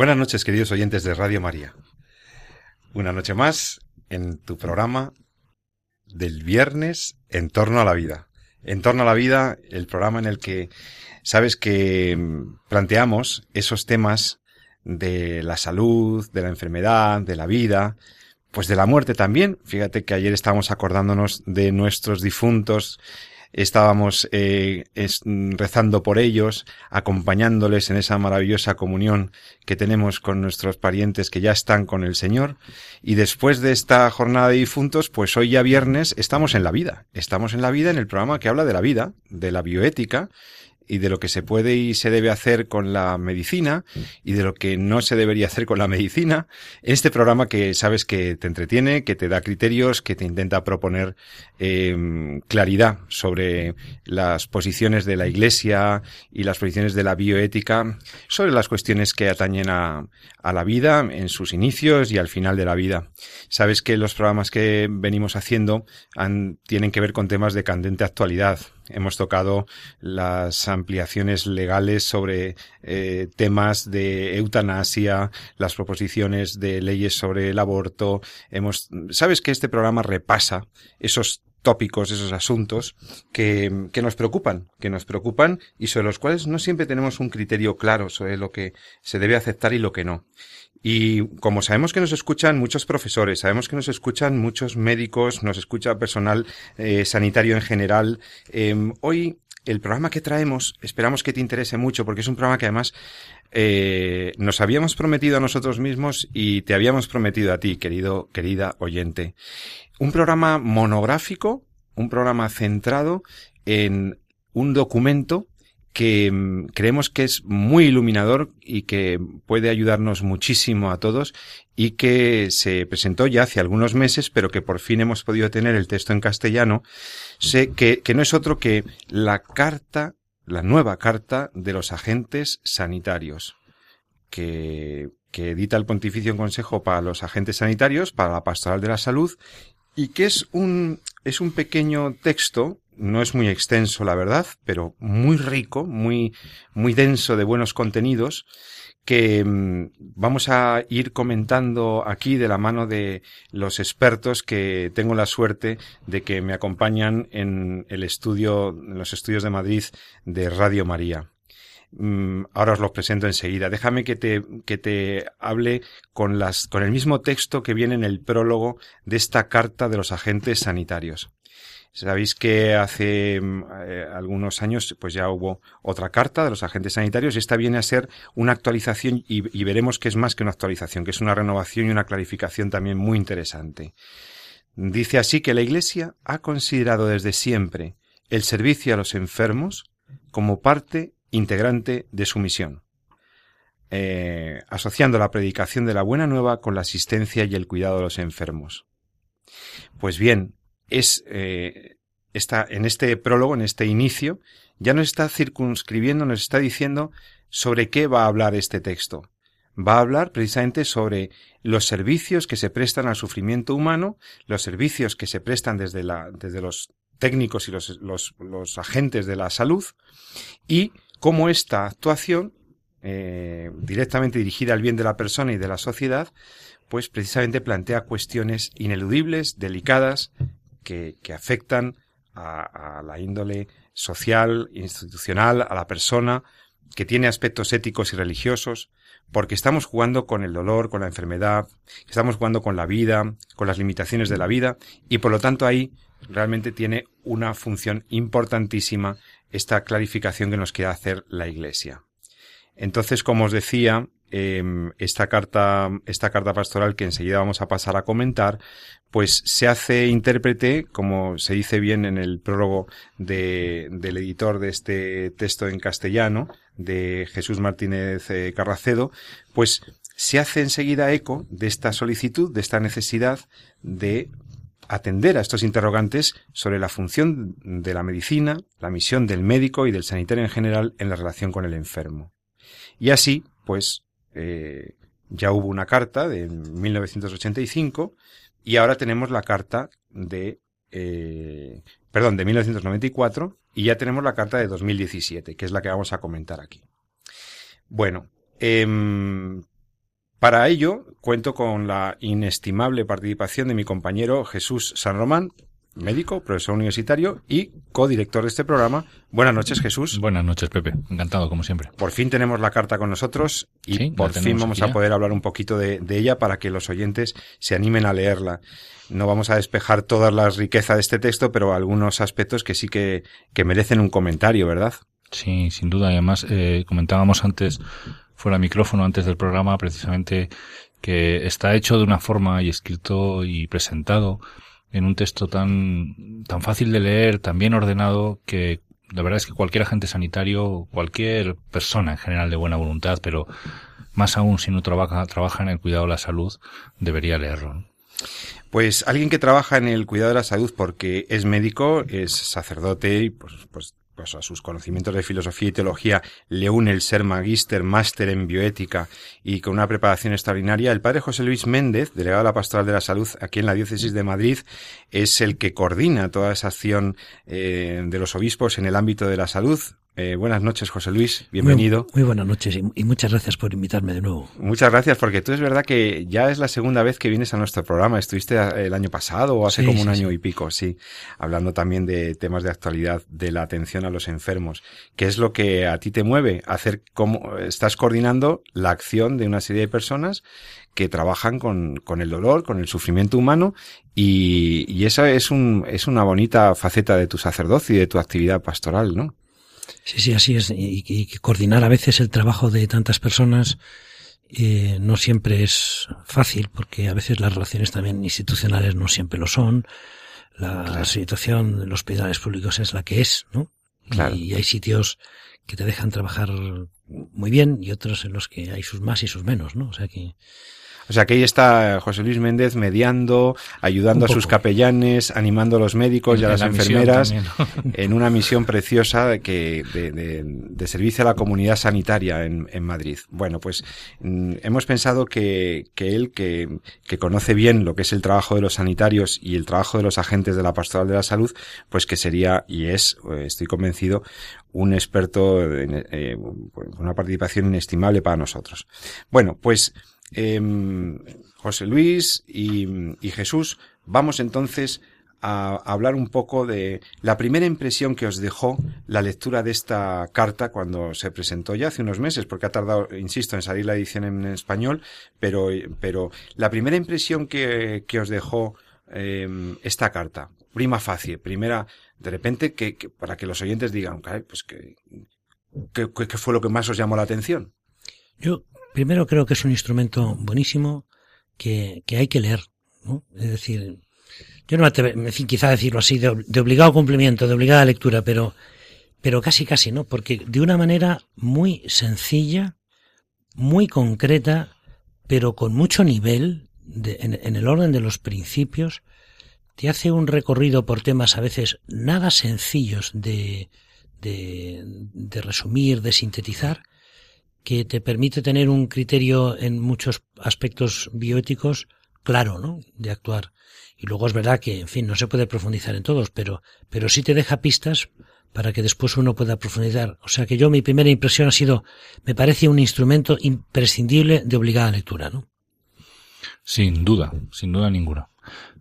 Buenas noches, queridos oyentes de Radio María. Una noche más en tu programa del viernes en torno a la vida. En torno a la vida, el programa en el que sabes que mm, planteamos esos temas de la salud, de la enfermedad, de la vida, pues de la muerte también. Fíjate que ayer estábamos acordándonos de nuestros difuntos estábamos eh, rezando por ellos, acompañándoles en esa maravillosa comunión que tenemos con nuestros parientes que ya están con el Señor. Y después de esta jornada de difuntos, pues hoy ya viernes estamos en la vida. Estamos en la vida en el programa que habla de la vida, de la bioética, y de lo que se puede y se debe hacer con la medicina y de lo que no se debería hacer con la medicina. Este programa que sabes que te entretiene, que te da criterios, que te intenta proponer eh, claridad sobre las posiciones de la Iglesia y las posiciones de la bioética, sobre las cuestiones que atañen a, la vida en sus inicios y al final de la vida. Sabes que los programas que venimos haciendo tienen que ver con temas de candente actualidad hemos tocado las ampliaciones legales sobre eh, temas de eutanasia, las proposiciones de leyes sobre el aborto. Hemos, sabes que este programa repasa esos tópicos, esos asuntos que, que, nos preocupan, que nos preocupan y sobre los cuales no siempre tenemos un criterio claro sobre lo que se debe aceptar y lo que no. Y como sabemos que nos escuchan muchos profesores, sabemos que nos escuchan muchos médicos, nos escucha personal eh, sanitario en general, em, hoy el programa que traemos esperamos que te interese mucho porque es un programa que además eh, nos habíamos prometido a nosotros mismos y te habíamos prometido a ti, querido, querida oyente. Un programa monográfico, un programa centrado en un documento que mm, creemos que es muy iluminador y que puede ayudarnos muchísimo a todos y que se presentó ya hace algunos meses, pero que por fin hemos podido tener el texto en castellano, sé que, que no es otro que la carta, la nueva carta de los agentes sanitarios, que, que edita el Pontificio Consejo para los agentes sanitarios, para la pastoral de la salud, y que es un, es un pequeño texto no es muy extenso, la verdad, pero muy rico, muy, muy denso de buenos contenidos que mm, vamos a ir comentando aquí de la mano de los expertos que tengo la suerte de que me acompañan en el estudio, en los estudios de Madrid de Radio María. Mm, ahora os los presento enseguida. Déjame que te, que te hable con las, con el mismo texto que viene en el prólogo de esta carta de los agentes sanitarios. Sabéis que hace mm, eh, algunos años pues ya hubo otra carta de los agentes sanitarios y esta viene a ser una actualización y, y veremos que es más que una actualización, que es una renovación y una clarificación también muy interesante. Dice así que la Iglesia ha considerado desde siempre el servicio a los enfermos como parte integrante de su misión, eh, asociando la predicación de la buena nueva con la asistencia y el cuidado de los enfermos. Pues bien, es eh, está en este prólogo, en este inicio, ya nos está circunscribiendo, nos está diciendo sobre qué va a hablar este texto. Va a hablar precisamente sobre los servicios que se prestan al sufrimiento humano, los servicios que se prestan desde, la, desde los técnicos y los, los, los agentes de la salud y cómo esta actuación, eh, directamente dirigida al bien de la persona y de la sociedad, pues precisamente plantea cuestiones ineludibles, delicadas, que, afectan a, a, la índole social, institucional, a la persona, que tiene aspectos éticos y religiosos, porque estamos jugando con el dolor, con la enfermedad, estamos jugando con la vida, con las limitaciones de la vida, y por lo tanto ahí realmente tiene una función importantísima esta clarificación que nos quiere hacer la Iglesia. Entonces, como os decía, em, esta carta, esta carta pastoral que enseguida vamos a pasar a comentar, pues se hace intérprete, como se dice bien en el prólogo de, del editor de este texto en castellano, de Jesús Martínez eh, Carracedo, pues se hace enseguida eco de esta solicitud, de esta necesidad de atender a estos interrogantes sobre la función de la medicina, la misión del médico y del sanitario en general en la relación con el enfermo. Y así, pues, eh, ya hubo una carta de 1985 y ahora tenemos la carta de, eh, perdón, de 1994 y ya tenemos la carta de 2017, que es la que vamos a comentar aquí. Bueno, eh, para ello cuento con la inestimable participación de mi compañero Jesús San Román, médico, profesor universitario y codirector de este programa. Buenas noches, Jesús. Buenas noches, Pepe. Encantado, como siempre. Por fin tenemos la carta con nosotros y por fin vamos a poder hablar un poquito de, ella para que los oyentes se animen a leerla. No vamos a despejar toda la riqueza de este texto, pero algunos aspectos que sí que, que merecen un comentario, ¿verdad? Sí, sin duda. además, eh, comentábamos antes, fuera micrófono, antes del programa, precisamente que está hecho de una forma y escrito y presentado en un texto tan, tan fácil de leer, tan bien ordenado, que la verdad es que cualquier agente sanitario, cualquier persona en general de buena voluntad, pero más aún si no trabaja, trabaja en el cuidado de la salud, debería leerlo. Pues alguien que trabaja en el cuidado de la salud porque es médico, es sacerdote y pues, pues a sus conocimientos de filosofía y teología le une el ser magíster, máster en bioética y con una preparación extraordinaria, el padre José Luis Méndez, delegado de la Pastoral de la Salud aquí en la diócesis de Madrid, es el que coordina toda esa acción eh, de los obispos en el ámbito de la salud, eh, buenas noches, José Luis. Bienvenido. Muy, buenas noches y, muchas gracias por invitarme de nuevo. Muchas gracias, porque tú es verdad que ya es la segunda vez que vienes a nuestro programa. Estuviste el año pasado o hace como un año y pico, sí, hablando también de temas de actualidad, de la atención a los enfermos. ¿Qué es lo que a ti te mueve? Hacer como estás coordinando la acción de una serie de personas que trabajan con, con el dolor, con el sufrimiento humano y, y esa es, un, es una bonita faceta de tu sacerdocio y de tu actividad pastoral, ¿no? Sí, sí, así es. Y, coordinar a veces el trabajo de tantas personas eh, no siempre es fácil, porque a veces las relaciones también institucionales no siempre lo son. La, situación de los hospitales públicos es la que es, ¿no? Claro. Y hay sitios que te dejan trabajar muy bien y otros en los que hay sus más y sus menos, ¿no? O sea que o sea que ahí está José Luis Méndez mediando, ayudando a sus capellanes, animando a los médicos y a las enfermeras en una misión preciosa de, que, de, servicio a la comunidad sanitaria en, Madrid. Bueno, pues mm, hemos pensado que, que él, que, que conoce bien lo que es el trabajo de los sanitarios y el trabajo de los agentes de la pastoral de la salud, pues que sería y es, eh, estoy convencido, un experto, en, eh, una participación inestimable para nosotros. Bueno, pues Em, José Luis y, Jesús, vamos entonces a, hablar un poco de la primera impresión que os dejó la lectura de esta carta cuando se presentó ya hace unos meses, porque ha tardado, insisto, en salir la edición en español, pero, pero la primera impresión que, que os dejó em, esta carta, prima facie, primera, de repente, que, para que los oyentes digan, pues que, ¿qué fue lo que más os llamó la atención? Yo primero creo que es un instrumento buenísimo que, que hay que leer. ¿no? Es decir, yo no me quizá decirlo así, de, obligado cumplimiento, de obligada lectura, pero, pero casi casi, ¿no? Porque de una manera muy sencilla, muy concreta, pero con mucho nivel, de, en, en el orden de los principios, te hace un recorrido por temas a veces nada sencillos de, de, de resumir, de sintetizar, que te permite tener un criterio en muchos aspectos bioéticos claro, ¿no? De actuar. Y luego es verdad que, en fin, no se puede profundizar en todos, pero, pero sí te deja pistas para que después uno pueda profundizar. O sea que yo mi primera impresión ha sido, me parece un instrumento imprescindible de obligada lectura, ¿no? Sin duda, sin duda ninguna.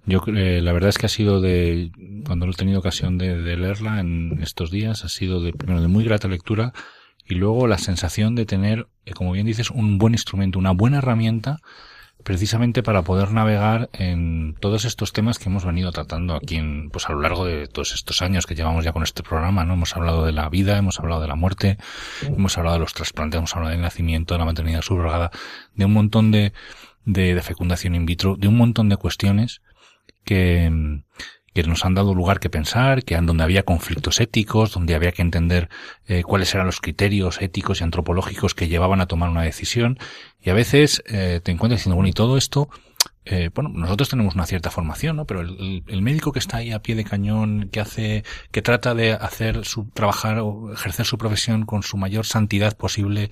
Yo eh, la verdad es que ha sido de, cuando he tenido ocasión de, de, leerla en estos días, ha sido de, primero de muy grata lectura y luego la sensación de tener, eh, como bien dices, un buen instrumento, una buena herramienta precisamente para poder navegar en todos estos temas que hemos venido tratando aquí en, pues a lo largo de todos estos años que llevamos ya con este programa, ¿no? Hemos hablado de la vida, hemos hablado de la muerte, hemos hablado de los trasplantes, hemos hablado del nacimiento, de la maternidad subrogada, de un montón de, de, de fecundación in vitro, de un montón de cuestiones que, que nos han dado lugar que pensar, que donde había conflictos éticos, donde había que entender eh, cuáles eran los criterios éticos y antropológicos que llevaban a tomar una decisión. Y a veces eh, te encuentras diciendo, bueno, y todo esto, eh, bueno, nosotros tenemos una cierta formación, ¿no? Pero el, el, médico que está ahí a pie de cañón, que hace, que trata de hacer su, trabajar o ejercer su profesión con su mayor santidad posible,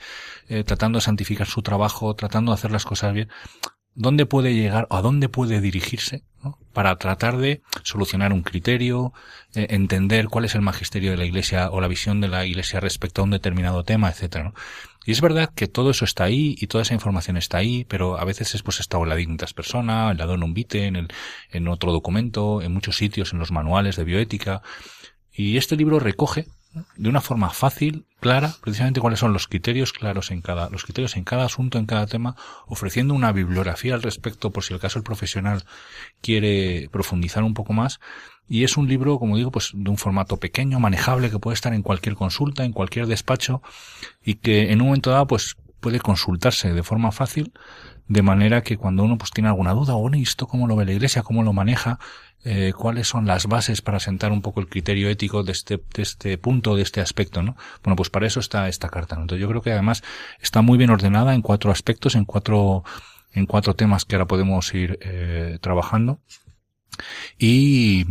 eh, tratando de santificar su trabajo, tratando de hacer las cosas bien, dónde puede llegar o a dónde puede dirigirse ¿no? para tratar de solucionar un criterio, eh, entender cuál es el magisterio de la Iglesia o la visión de la Iglesia respecto a un determinado tema, etcétera. Y es verdad que todo eso está ahí y toda esa información está ahí, pero a veces es pues está en la dignitas persona, en la don vitae, en, el, en otro documento, en muchos sitios, en los manuales de bioética. Y este libro recoge de una forma fácil, clara, precisamente cuáles son los criterios claros en cada, los criterios en cada asunto, en cada tema, ofreciendo una bibliografía al respecto por si el caso el profesional quiere profundizar un poco más. Y es un libro, como digo, pues de un formato pequeño, manejable, que puede estar en cualquier consulta, en cualquier despacho, y que en un momento dado, pues puede consultarse de forma fácil, de manera que cuando uno pues tiene alguna duda, bueno, ¿y esto cómo lo ve la iglesia? ¿Cómo lo maneja? eh, cuáles son las bases para sentar un poco el criterio ético de este, de este punto, de este aspecto, ¿no? Bueno, pues para eso está esta carta, ¿no? Entonces yo creo que además está muy bien ordenada en cuatro aspectos, en cuatro, en cuatro temas que ahora podemos ir eh, trabajando. Y,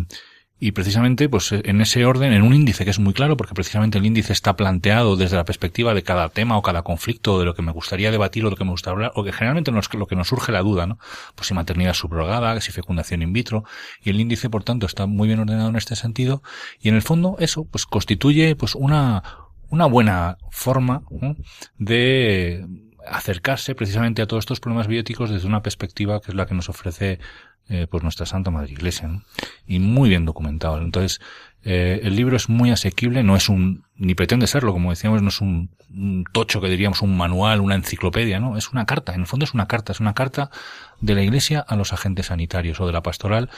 y precisamente, pues en ese orden, en un índice que es muy claro, porque precisamente el índice está planteado desde la perspectiva de cada tema o cada conflicto, de lo que me gustaría debatir o de lo que me gusta hablar, o que generalmente nos, lo que nos surge la duda, ¿no? Pues si maternidad subrogada, si fecundación in vitro, y el índice, por tanto, está muy bien ordenado en este sentido, y en el fondo eso, pues constituye, pues una, una buena forma de acercarse precisamente a todos estos problemas bióticos desde una perspectiva que es la que nos ofrece eh, pues nuestra Santa Madre Iglesia, y muy bien documentado. Entonces, eh, el libro es muy asequible, no es un, ni pretende serlo, como decíamos, no es un, un, tocho que diríamos un manual, una enciclopedia, ¿no? Es una carta, en el fondo es una carta, es una carta de la Iglesia a los agentes sanitarios o de la pastoral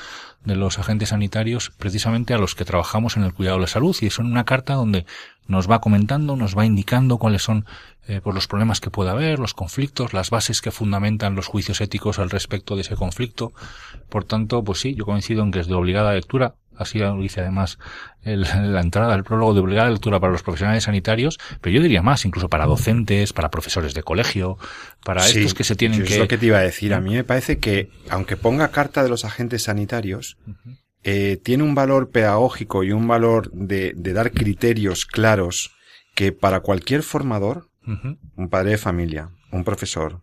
de los agentes sanitarios precisamente a los que trabajamos en el cuidado de la salud y es una carta donde nos va comentando, nos va indicando cuáles son eh, pues los problemas que pueda haber, los conflictos, las bases que fundamentan los juicios éticos al respecto de ese conflicto. Por tanto, pues sí, yo coincido en que es de obligada lectura, así lo dice además el, la entrada del prólogo de obligada lectura para los profesionales sanitarios, pero yo diría más, incluso para docentes, para profesores de colegio, para Sí, estos que se tienen es que... lo que te iba a decir. A mí me parece que, aunque ponga carta de los agentes sanitarios, eh, tiene un valor pedagógico y un valor de, de dar criterios claros que para cualquier formador, un padre de familia, un profesor,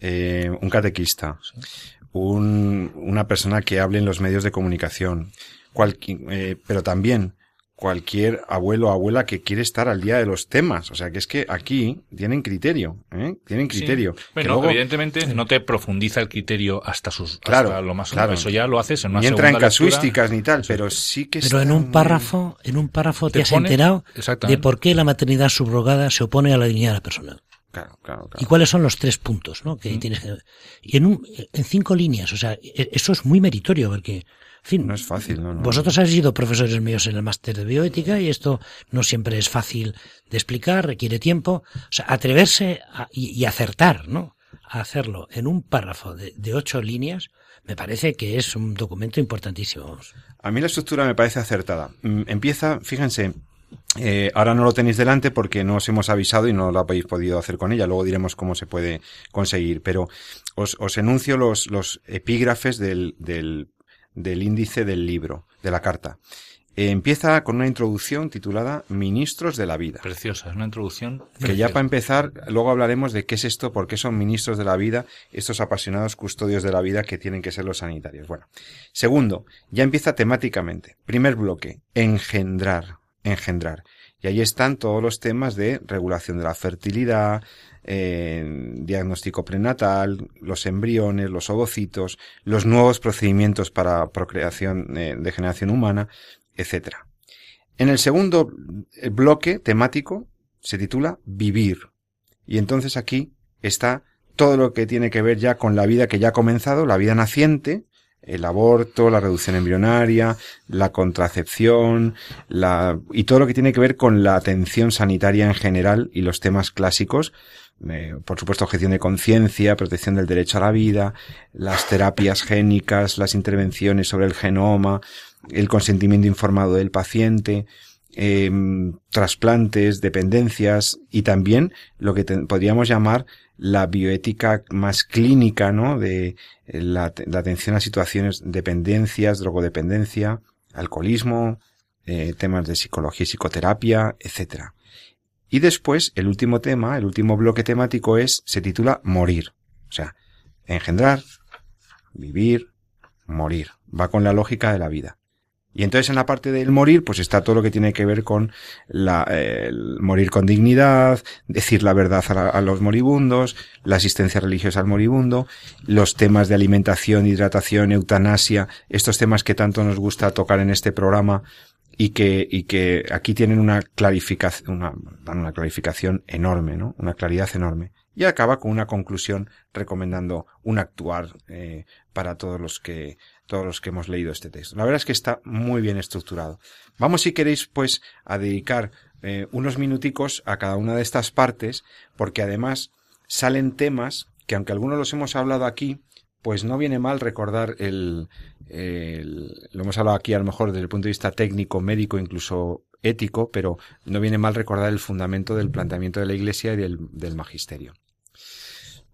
eh, un catequista, un- una persona que hable en los medios de comunicación, cualqui- eh, pero también cualquier abuelo o abuela que quiere estar al día de los temas. O sea, que es que aquí tienen criterio, ¿eh? Tienen criterio. Sí. Que Bueno, luego evidentemente no te profundiza el criterio hasta sus Claro, hasta lo más claro. Eso ya lo haces en una ni entra en lectura. casuísticas ni tal, pero sí que Pero en un párrafo, en un párrafo te, Te has pone- enterado de por qué la maternidad subrogada se opone a la dignidad de la persona. Claro, claro, y claro. cuáles son los tres puntos, ¿no? Que tienes que y en un en cinco líneas, o sea, e- eso es muy meritorio porque fin, No es fácil, no, no. vosotros habéis sido profesores míos en el máster de bioética y esto no siempre es fácil de explicar, requiere tiempo, o sea, atreverse a- y, y acertar, ¿no? A hacerlo en un párrafo de, de ocho líneas, me parece que es un documento importantísimo. A mí la estructura me parece acertada. Mm, Empieza, fíjense, eh, ahora no lo tenéis delante porque no os hemos avisado y no lo habéis podido hacer con ella. Luego diremos cómo se puede conseguir. Pero os, os enuncio los, los epígrafes del, del, del índice del libro, de la carta. Eh, empieza con una introducción titulada Ministros de la Vida. Preciosa, es una introducción. Que ya para empezar, luego hablaremos de qué es esto, por qué son ministros de la vida, estos apasionados custodios de la vida que tienen que ser los sanitarios. Bueno, segundo, ya empieza temáticamente. Primer bloque, engendrar, engendrar. Y ahí están todos los temas de regulación de la fertilidad, eh, diagnóstico prenatal, los embriones, los ovocitos, los nuevos procedimientos para procreación eh, de generación humana, etcétera. En el segundo bloque temático se titula Vivir. Y entonces aquí está todo lo que tiene que ver ya con la vida que ya ha comenzado, la vida naciente, el aborto, la reducción embrionaria, la contracepción, la, y todo lo que tiene que ver con la atención sanitaria en general y los temas clásicos, eh, por supuesto, objeción de conciencia, protección del derecho a la vida, las terapias génicas, las intervenciones sobre el genoma, el consentimiento informado del paciente, em, trasplantes, dependencias y también lo que podríamos llamar la bioética más clínica, ¿no? De eh, la, atención a situaciones de dependencias, drogodependencia, alcoholismo, eh, temas de psicología y psicoterapia, etcétera. Y después, el último tema, el último bloque temático es, se titula Morir. O sea, engendrar, vivir, morir. Va con la lógica de la vida. Y entonces en la parte del morir, pues está todo lo que tiene que ver con la, el morir con dignidad, decir la verdad a, los moribundos, la asistencia religiosa al moribundo, los temas de alimentación, hidratación, eutanasia, estos temas que tanto nos gusta tocar en este programa y que, y que aquí tienen una clarificación, una, una clarificación enorme, ¿no? Una claridad enorme. Y acaba con una conclusión recomendando un actuar eh, para todos los que todos los que hemos leído este texto. La verdad es que está muy bien estructurado. Vamos, si queréis, pues, a dedicar eh, unos minuticos a cada una de estas partes, porque además salen temas que, aunque algunos los hemos hablado aquí, pues no viene mal recordar el, lo hemos hablado aquí a lo mejor desde el punto de vista técnico, médico, incluso ético, pero no viene mal recordar el fundamento del planteamiento de la Iglesia y del, del magisterio.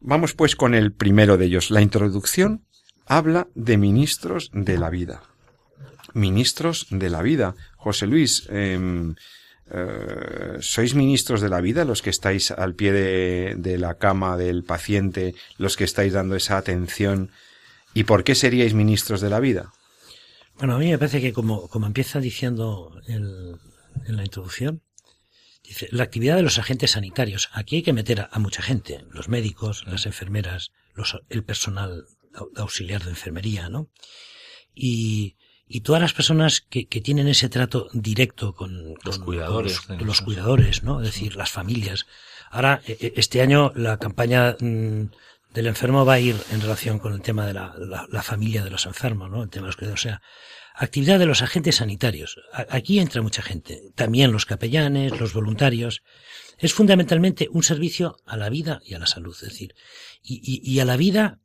Vamos pues con el primero de ellos, la introducción habla de ministros de la vida. Ministros de la vida. José Luis, em, eh, ¿sois ministros de la vida los que estáis al pie de, la cama del paciente, los que estáis dando esa atención? ¿Y por qué seríais ministros de la vida? Bueno, a mí me parece que como, como empieza diciendo en la introducción, dice, la actividad de los agentes sanitarios. Aquí hay que meter a, mucha gente, los médicos, las enfermeras, los, el personal auxiliar de enfermería, ¿no? Y, y todas las personas que, que, tienen ese trato directo con, los cuidadores, los, cuidadores, ¿no? Es decir, las familias. Ahora, e, e, este año la campaña mm, del enfermo va a ir en relación con el tema de la, la, familia de los enfermos, ¿no? El tema de los cuidadores. O sea, actividad de los agentes sanitarios. Aquí entra mucha gente. También los capellanes, los voluntarios. Es fundamentalmente un servicio a la vida y a la salud. Es decir, y, y, y a la vida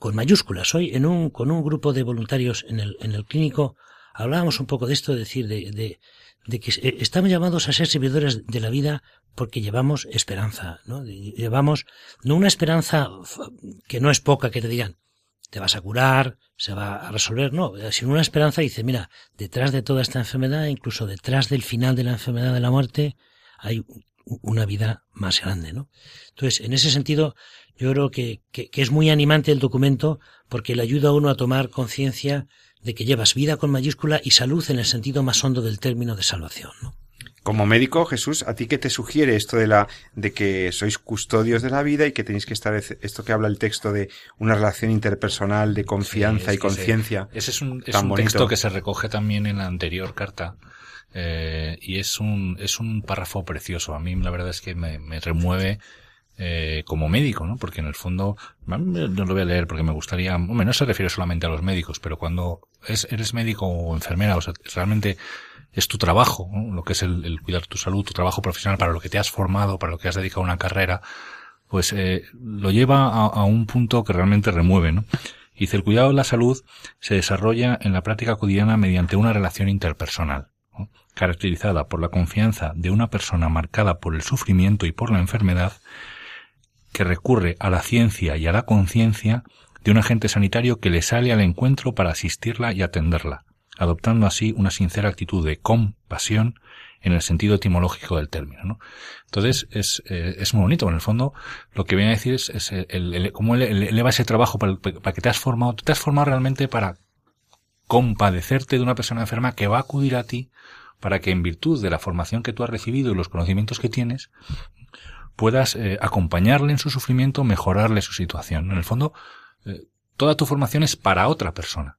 con mayúsculas. Hoy en un, con un grupo de voluntarios en el, en el clínico hablábamos un poco de esto, de decir, de, de, de que eh, estamos llamados a ser servidores de la vida porque llevamos esperanza, ¿no? Llevamos, no una esperanza que no es poca, que te digan, te vas a curar, se va a resolver, no, sino una esperanza dice, mira, detrás de toda esta enfermedad, incluso detrás del final de la enfermedad de la muerte, hay una vida más grande, ¿no? Entonces, en ese sentido, yo creo que, que, es muy animante el documento porque le ayuda a uno a tomar conciencia de que llevas vida con mayúscula y salud en el sentido más hondo del término de salvación, ¿no? Como médico, Jesús, ¿a ti qué te sugiere esto de la, de que sois custodios de la vida y que tenéis que estar, esto que habla el texto de una relación interpersonal de confianza y conciencia? Ese es un, es un texto que se recoge también en la anterior carta. Eh, y es un, es un párrafo precioso. A mí la verdad es que me, me remueve eh, como médico, ¿no? Porque en el fondo, no lo voy a leer porque me gustaría, hombre, no se refiere solamente a los médicos, pero cuando es, eres médico o enfermera, o sea, realmente es tu trabajo, lo que es el, cuidar tu salud, tu trabajo profesional para lo que te has formado, para lo que has dedicado una carrera, pues eh, lo lleva a, un punto que realmente remueve, ¿no? Dice, el cuidado de la salud se desarrolla en la práctica cotidiana mediante una relación interpersonal, caracterizada por la confianza de una persona marcada por el sufrimiento y por la enfermedad, que recurre a la ciencia y a la conciencia de un agente sanitario que le sale al encuentro para asistirla y atenderla, adoptando así una sincera actitud de compasión en el sentido etimológico del término. ¿no? Entonces es, eh, es muy bonito. En el fondo, lo que viene a decir es, es el, cómo eleva ese trabajo para, para, que te has formado. Te has formado realmente para compadecerte de una persona enferma que va a acudir a ti para que en virtud de la formación que tú has recibido y los conocimientos que tienes, puedas eh, acompañarle en su sufrimiento, mejorarle su situación. En el fondo, eh, toda tu formación es para otra persona.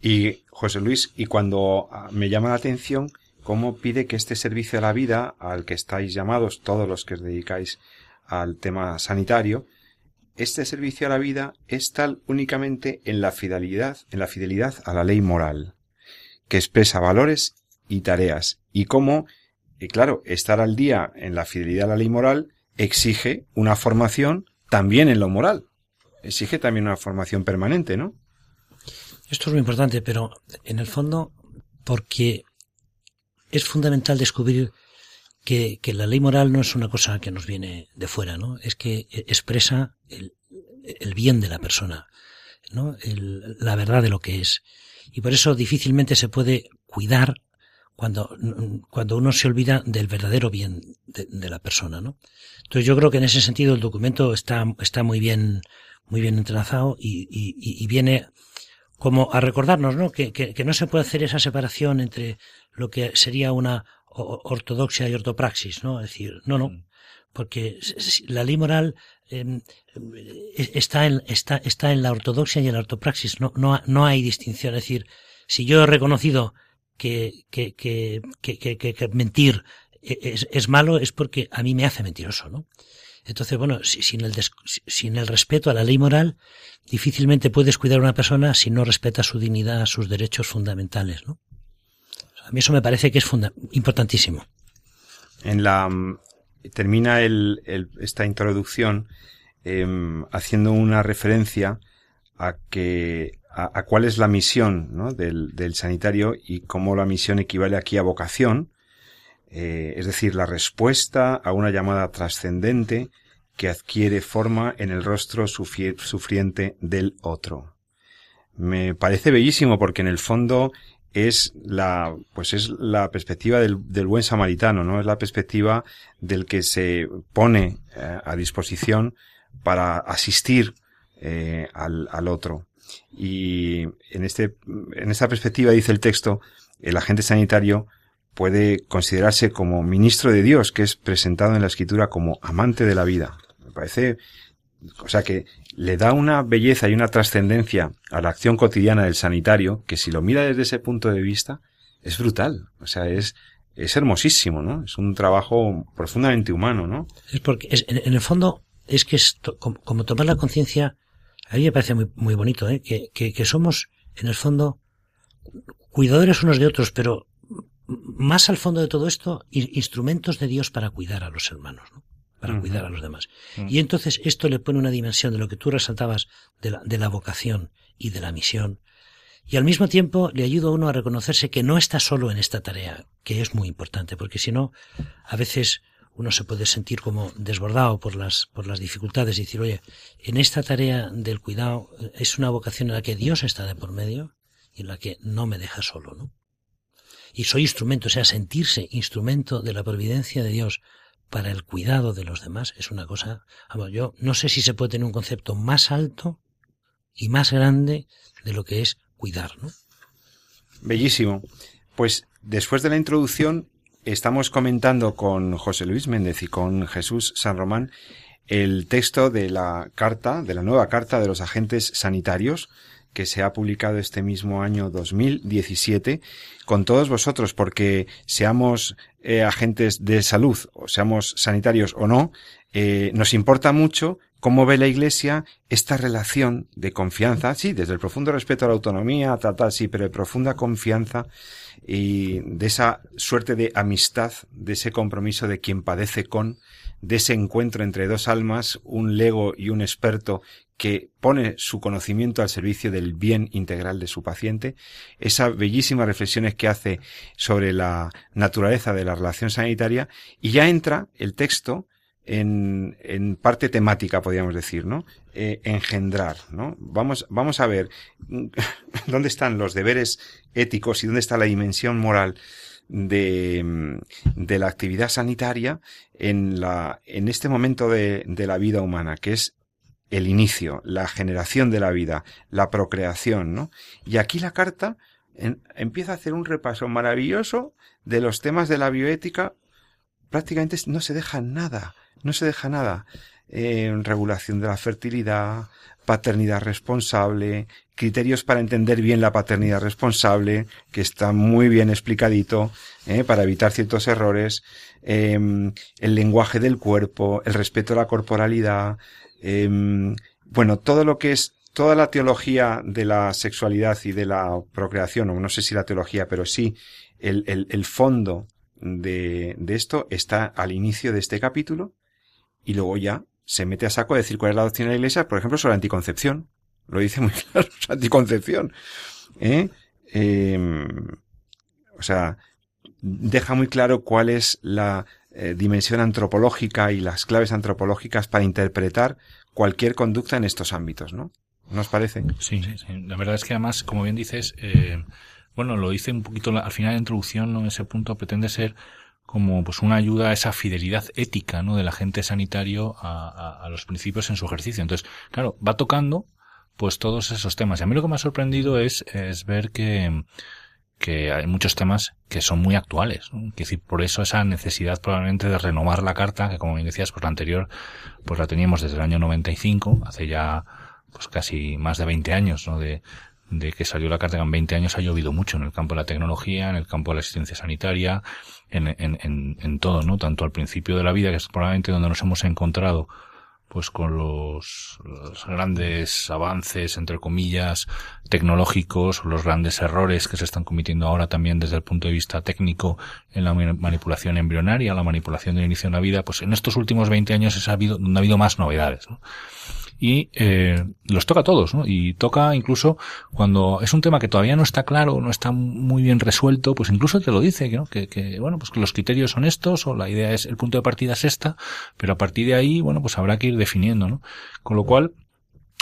Y José Luis, y cuando ah, me llama la atención cómo pide que este servicio a la vida al que estáis llamados todos los que os dedicáis al tema sanitario, este servicio a la vida es tal únicamente en la fidelidad, en la fidelidad a la ley moral, que expresa valores y tareas, y cómo, y claro, estar al día en la fidelidad a la ley moral exige una formación también en lo moral. Exige también una formación permanente, ¿no? Esto es muy importante, pero en el fondo, porque es fundamental descubrir que, que, la ley moral no es una cosa que nos viene de fuera, ¿no? Es que expresa el, bien de la persona, ¿no? La verdad de lo que es. Y por eso difícilmente se puede cuidar cuando, cuando uno se olvida del verdadero bien de, de, la persona, ¿no? Entonces yo creo que en ese sentido el documento está, está muy bien, muy bien entrelazado y, y, y viene como a recordarnos, ¿no? Que, que, que no se puede hacer esa separación entre lo que sería una ortodoxia y ortopraxis, ¿no? Es decir, no, no, mm. porque la ley moral eh, está, en, está, está en la ortodoxia y en la ortopraxis, no, no, no hay distinción. Es decir, si yo he reconocido que, que, que, que, mentir es, es, malo, es porque a mí me hace mentiroso, ¿no? Entonces, bueno, sin el, sin el respeto a la ley moral, difícilmente puedes cuidar a una persona si no respeta su dignidad, sus derechos fundamentales, ¿no? A mí eso me parece que es importantísimo. En la termina el, el, esta introducción eh, haciendo una referencia a que a, cuál es la misión ¿no? del, del, sanitario y cómo la misión equivale aquí a vocación, eh, es decir, la respuesta a una llamada trascendente que adquiere forma en el rostro sufriente del otro. Me parece bellísimo porque en el fondo es la, pues es la perspectiva del, del, buen samaritano, ¿no? Es la perspectiva del que se pone eh, a disposición para asistir eh, al, al, otro. Y en este, en esta perspectiva dice el texto, el agente sanitario puede considerarse como ministro de Dios, que es presentado en la escritura como amante de la vida. Me parece, o sea que le da una belleza y una trascendencia a la acción cotidiana del sanitario que si lo mira desde ese punto de vista es brutal. O sea, es, es hermosísimo, ¿no? Es un trabajo profundamente humano, ¿no? Es porque es, en, el fondo es que es como, tomar la conciencia, a mí me parece muy, muy bonito, ¿eh? Que, que, que somos en el fondo cuidadores unos de otros, pero más al fondo de todo esto, instrumentos de Dios para cuidar a los hermanos, ¿no? para uh -huh. cuidar a los demás. Uh -huh. Y entonces esto le pone una dimensión de lo que tú resaltabas de la, de la vocación y de la misión. Y al mismo tiempo le ayuda a uno a reconocerse que no está solo en esta tarea, que es muy importante, porque si no, a veces uno se puede sentir como desbordado por las, por las dificultades y decir, oye, en esta tarea del cuidado es una vocación en la que Dios está de por medio y en la que no me deja solo, ¿no? Y soy instrumento, o sea, sentirse instrumento de la providencia de Dios para el cuidado de los demás es una cosa, yo no sé si se puede tener un concepto más alto y más grande de lo que es cuidar, ¿no? Bellísimo. Pues después de la introducción estamos comentando con José Luis Méndez y con Jesús San Román el texto de la carta, de la nueva carta de los agentes sanitarios que se ha publicado este mismo año 2017 con todos vosotros, porque seamos eh, agentes de salud o seamos sanitarios o no, eh, nos importa mucho cómo ve la Iglesia esta relación de confianza, sí, desde el profundo respeto a la autonomía, tal, tal, sí, pero de profunda confianza y de esa suerte de amistad, de ese compromiso de quien padece con, de ese encuentro entre dos almas, un lego y un experto que pone su conocimiento al servicio del bien integral de su paciente, esas bellísimas reflexiones que hace sobre la naturaleza de la relación sanitaria, y ya entra el texto en, en parte temática, podríamos decir, ¿no? Eh, engendrar, ¿no? Vamos, vamos a ver dónde están los deberes éticos y dónde está la dimensión moral de, de la actividad sanitaria en la, en este momento de, de la vida humana, que es el inicio, la generación de la vida, la procreación, ¿no? Y aquí la carta empieza a hacer un repaso maravilloso de los temas de la bioética. Prácticamente no se deja nada, no se deja nada. eh, regulación de la fertilidad, paternidad responsable, criterios para entender bien la paternidad responsable, que está muy bien explicadito, ¿eh? para evitar ciertos errores, em, el lenguaje del cuerpo, el respeto a la corporalidad, em, bueno, todo lo que es toda la teología de la sexualidad y de la procreación, o no sé si la teología, pero sí el, el, el fondo de, de esto está al inicio de este capítulo y luego ya se mete a saco a decir cuál es la doctrina de la iglesia, por ejemplo, sobre anticoncepción. Lo dice muy claro, anticoncepción. ¿Eh? Eh, o sea, deja muy claro cuál es la eh, dimensión antropológica y las claves antropológicas para interpretar cualquier conducta en estos ámbitos, ¿no? ¿No os parece? Sí, sí, sí. La verdad es que además, como bien dices, eh, bueno, lo dice un poquito al final de la introducción, ¿no? Ese punto pretende ser como pues una ayuda a esa fidelidad ética, ¿no? Del agente sanitario a, a, a los principios en su ejercicio. Entonces, claro, va tocando pues todos esos temas. Y a mí lo que me ha sorprendido es, es ver que, que hay muchos temas que son muy actuales. ¿no? Es decir, por eso esa necesidad probablemente de renovar la carta, que como bien decías, pues la anterior, pues la teníamos desde el año 95, hace ya pues casi más de 20 años, ¿no? De, de que salió la carta, en 20 años ha llovido mucho en el campo de la tecnología, en el campo de la asistencia sanitaria, en, en, en, en todo, ¿no? Tanto al principio de la vida, que es probablemente donde nos hemos encontrado pues con los, grandes avances, entre comillas, tecnológicos, los grandes errores que se están cometiendo ahora también desde el punto de vista técnico en la manipulación embrionaria, la manipulación del inicio de la vida, pues en estos últimos 20 años ha habido, ha habido más novedades. ¿no? Y eh, los toca a todos, ¿no? Y toca incluso cuando es un tema que todavía no está claro, no está muy bien resuelto, pues incluso te lo dice, ¿no? Que, que, bueno, pues que los criterios son estos o la idea es, el punto de partida es esta, pero a partir de ahí, bueno, pues habrá que ir definiendo, ¿no? Con lo cual,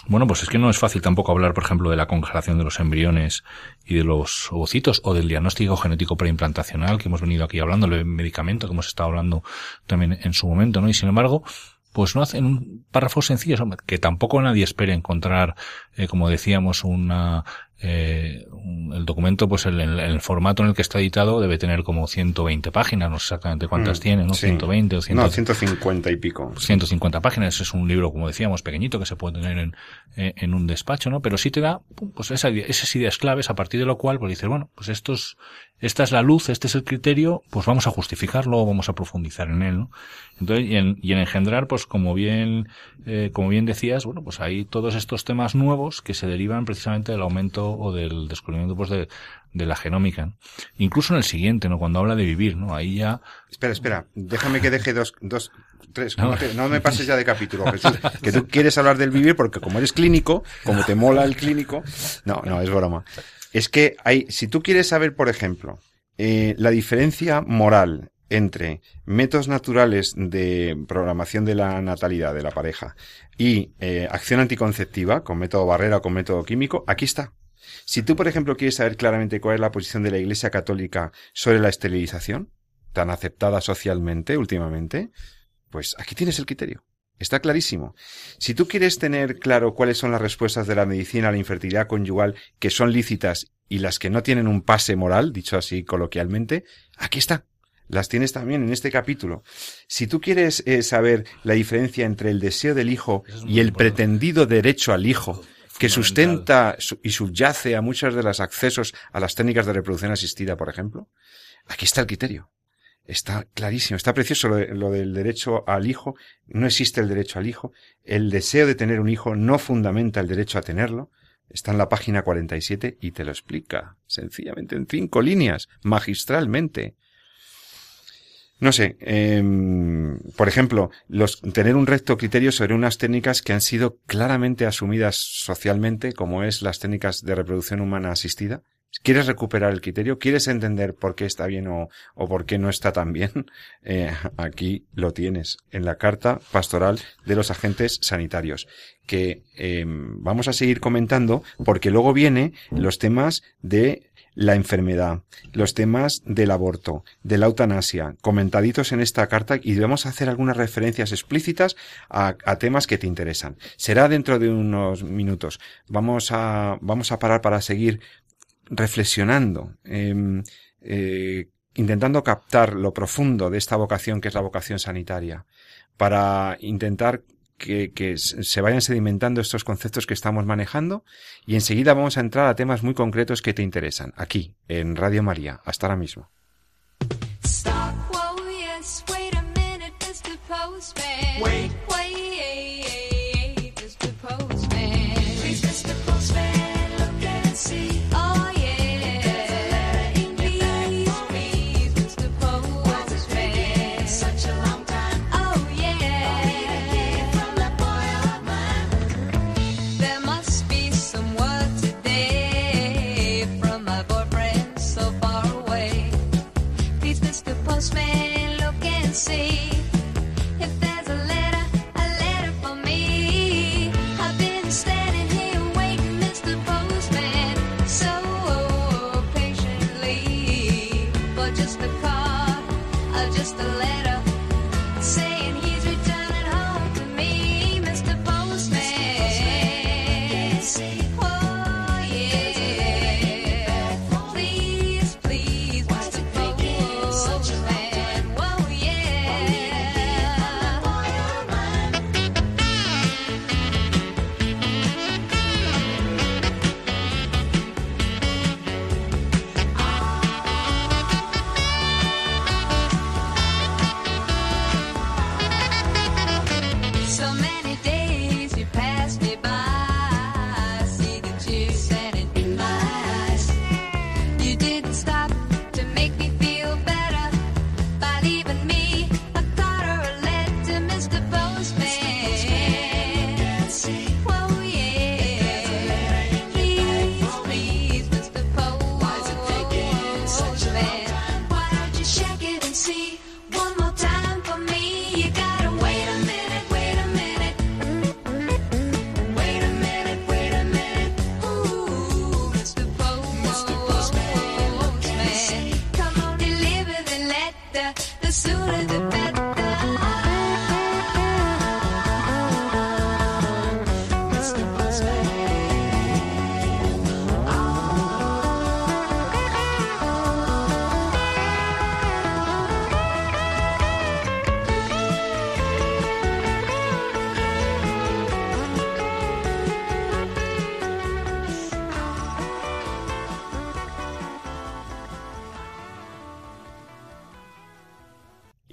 bueno, pues es que no es fácil tampoco hablar, por ejemplo, de la congelación de los embriones y de los ovocitos o del diagnóstico genético preimplantacional que hemos venido aquí hablando, el medicamento que hemos estado hablando también en su momento, ¿no? Y sin embargo, pues no hacen un párrafo sencillo, que tampoco nadie espere encontrar, eh, como decíamos, una eh, el documento, pues el, el, el, formato en el que está editado debe tener como 120 páginas, no sé exactamente cuántas mm, tiene, ¿no? Sí. 120 o 100, No, 150 y pico. 150 páginas, es un libro, como decíamos, pequeñito que se puede tener en, en un despacho, ¿no? Pero sí te da, pues esa, esas ideas claves a partir de lo cual, pues dices, bueno, pues estos, esta es la luz, este es el criterio, pues vamos a justificarlo, vamos a profundizar en él, ¿no? Entonces, y en, y en engendrar, pues como bien, eh, como bien decías, bueno, pues hay todos estos temas nuevos que se derivan precisamente del aumento o del descubrimiento pues de, de la genómica. Incluso en el siguiente, ¿no? Cuando habla de vivir, ¿no? Ahí ya... Espera, espera. Déjame que deje dos, dos, tres. No, no me pases ya de capítulo, Jesús. Que tú quieres hablar del vivir porque como eres clínico, como te mola el clínico... No, no, es broma. Es que hay, si tú quieres saber, por ejemplo, eh, la diferencia moral entre métodos naturales de programación de la natalidad de la pareja y eh, acción anticonceptiva con método barrera o con método químico, aquí está. Si tú, por ejemplo, quieres saber claramente cuál es la posición de la Iglesia Católica sobre la esterilización, tan aceptada socialmente últimamente, pues aquí tienes el criterio. Está clarísimo. Si tú quieres tener claro cuáles son las respuestas de la medicina a la infertilidad conyugal que son lícitas y las que no tienen un pase moral, dicho así coloquialmente, aquí está. Las tienes también en este capítulo. Si tú quieres eh, saber la diferencia entre el deseo del hijo y el pretendido derecho al hijo, que sustenta y subyace a muchos de los accesos a las técnicas de reproducción asistida, por ejemplo, aquí está el criterio. Está clarísimo, está precioso lo, de, lo, del derecho al hijo. No existe el derecho al hijo. El deseo de tener un hijo no fundamenta el derecho a tenerlo. Está en la página 47 y te lo explica, sencillamente en cinco líneas, magistralmente. No sé, eh, por ejemplo, los, tener un recto criterio sobre unas técnicas que han sido claramente asumidas socialmente, como es las técnicas de reproducción humana asistida. ¿Quieres recuperar el criterio? ¿Quieres entender por qué está bien o, por qué no está tan bien? Eh, aquí lo tienes, en la carta pastoral de los agentes sanitarios, que eh, vamos a seguir comentando porque luego viene los temas de la enfermedad, los temas del aborto, de la eutanasia, comentaditos en esta carta y a hacer algunas referencias explícitas a, a, temas que te interesan. Será dentro de unos minutos. Vamos a, vamos a parar para seguir reflexionando, eh, eh, intentando captar lo profundo de esta vocación que es la vocación sanitaria, para intentar que, que se vayan sedimentando estos conceptos que estamos manejando y enseguida vamos a entrar a temas muy concretos que te interesan, aquí, en Radio María. Hasta ahora mismo. Mr. Postman,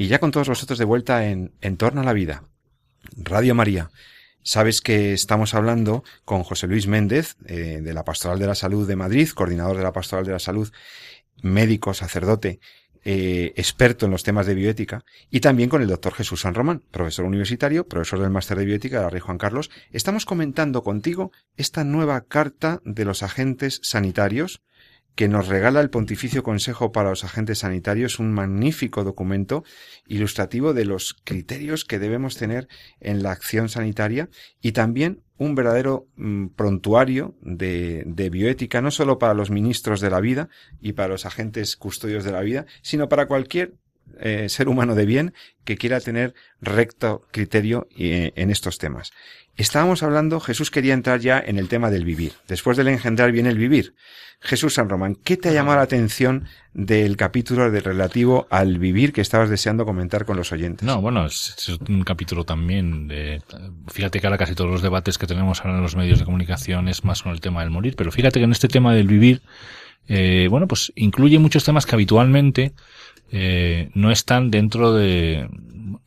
Y ya con todos vosotros de vuelta en En torno a la vida. Radio María. Sabes que estamos hablando con José Luis Méndez, eh, de la Pastoral de la Salud de Madrid, coordinador de la Pastoral de la Salud, médico, sacerdote, eh, experto en los temas de bioética, y también con el doctor Jesús San Román, profesor universitario, profesor del máster de bioética de la Rey Juan Carlos. Estamos comentando contigo esta nueva carta de los agentes sanitarios que nos regala el Pontificio Consejo para los Agentes Sanitarios, un magnífico documento ilustrativo de los criterios que debemos tener en la acción sanitaria y también un verdadero mm, prontuario de, bioética, no solo para los ministros de la vida y para los agentes custodios de la vida, sino para cualquier eh, ser humano de bien que quiera tener recto criterio eh, en estos temas. Estábamos hablando, Jesús quería entrar ya en el tema del vivir. Después del engendrar viene el vivir. Jesús San Román, ¿qué te ha llamado la atención del capítulo de relativo al vivir que estabas deseando comentar con los oyentes? No, bueno, es, un capítulo también de... Fíjate que ahora casi todos los debates que tenemos ahora en los medios de comunicación es más con el tema del morir, pero fíjate que en este tema del vivir, eh, bueno, pues incluye muchos temas que habitualmente eh, no están dentro de,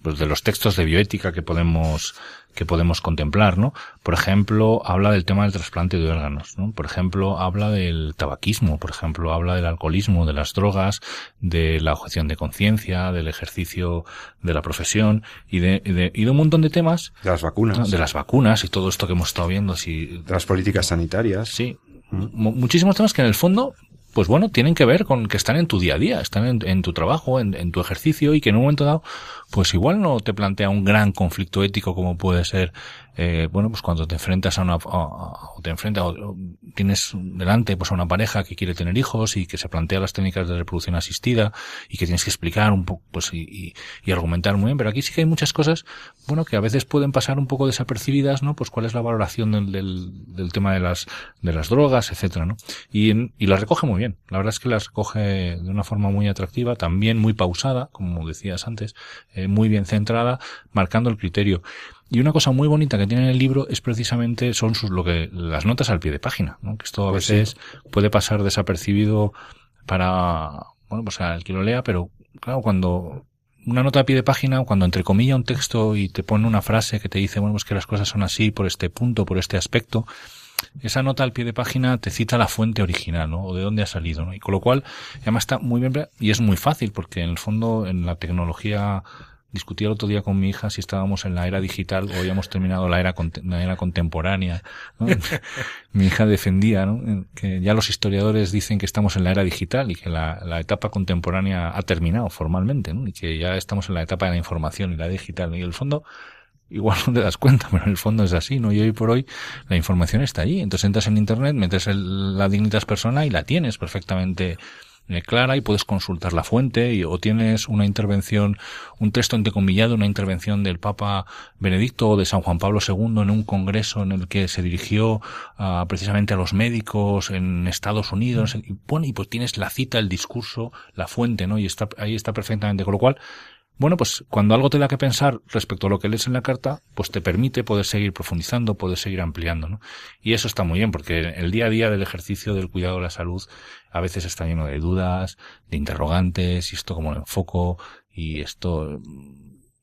pues de los textos de bioética que podemos que podemos contemplar, ¿no? Por ejemplo, habla del tema del trasplante de órganos, ¿no? Por ejemplo, habla del tabaquismo, por ejemplo, habla del alcoholismo, de las drogas, de la objeción de conciencia, del ejercicio de la profesión y de, y de, y de un montón de temas. De las vacunas. De las vacunas y todo esto que hemos estado viendo. Si, de las políticas sanitarias. Sí. Muchísimos temas que en el fondo pues bueno, tienen que ver con que están en tu día a día, están en, en tu trabajo, en, en, tu ejercicio y que en un momento dado, pues igual no te plantea un gran conflicto ético como puede ser, eh, bueno, pues cuando te enfrentas a una, o te enfrentas, o tienes delante pues a una pareja que quiere tener hijos y que se plantea las técnicas de reproducción asistida y que tienes que explicar un poco, pues y, y, y argumentar muy bien, pero aquí sí que hay muchas cosas, bueno, que a veces pueden pasar un poco desapercibidas, ¿no? Pues cuál es la valoración del, del, del tema de las, de las drogas, etcétera, ¿no? Y, y las recoge muy bien. La verdad es que las coge de una forma muy atractiva, también muy pausada, como decías antes, eh, muy bien centrada, marcando el criterio. Y una cosa muy bonita que tiene el libro es precisamente son sus lo que las notas al pie de página, ¿no? que esto a Pues sí. veces puede pasar desapercibido para bueno pues al que lo lea, pero claro cuando una nota a pie de página, cuando entrecomilla un texto y te pone una frase que te dice, bueno, pues que las cosas son así por este punto, por este aspecto, esa nota al pie de página te cita la fuente original, ¿no? O de dónde ha salido, ¿no? Y con lo cual, además está muy bien, y es muy fácil, porque en el fondo, en la tecnología, discutí el otro día con mi hija si estábamos en la era digital o habíamos terminado la era, la era contemporánea, ¿no? mi hija defendía, ¿no? Que ya los historiadores dicen que estamos en la era digital y que la, la etapa contemporánea ha terminado formalmente, ¿no? Y que ya estamos en la etapa de la información y la digital. Y en el fondo, igual no te das cuenta, pero en el fondo es así, ¿no? Y hoy por hoy la información está allí. Entonces entras en internet, metes el- la dignitas persona y la tienes perfectamente clara y puedes consultar la fuente y, o tienes una intervención, un texto entrecomillado, una intervención del Papa Benedicto o de San Juan Pablo II en un congreso en el que se dirigió precisamente a los médicos en Estados Unidos y, bueno, y pues tienes la cita, el discurso, la fuente, ¿no? Y está, ahí está perfectamente. Con lo cual, bueno, pues cuando algo te da que pensar respecto a lo que lees en la carta, pues te permite poder seguir profundizando, poder seguir ampliando, ¿no? Y eso está muy bien, porque el día a día del ejercicio del cuidado de la salud a veces está lleno de dudas, de interrogantes, y esto como lo enfoco, y esto...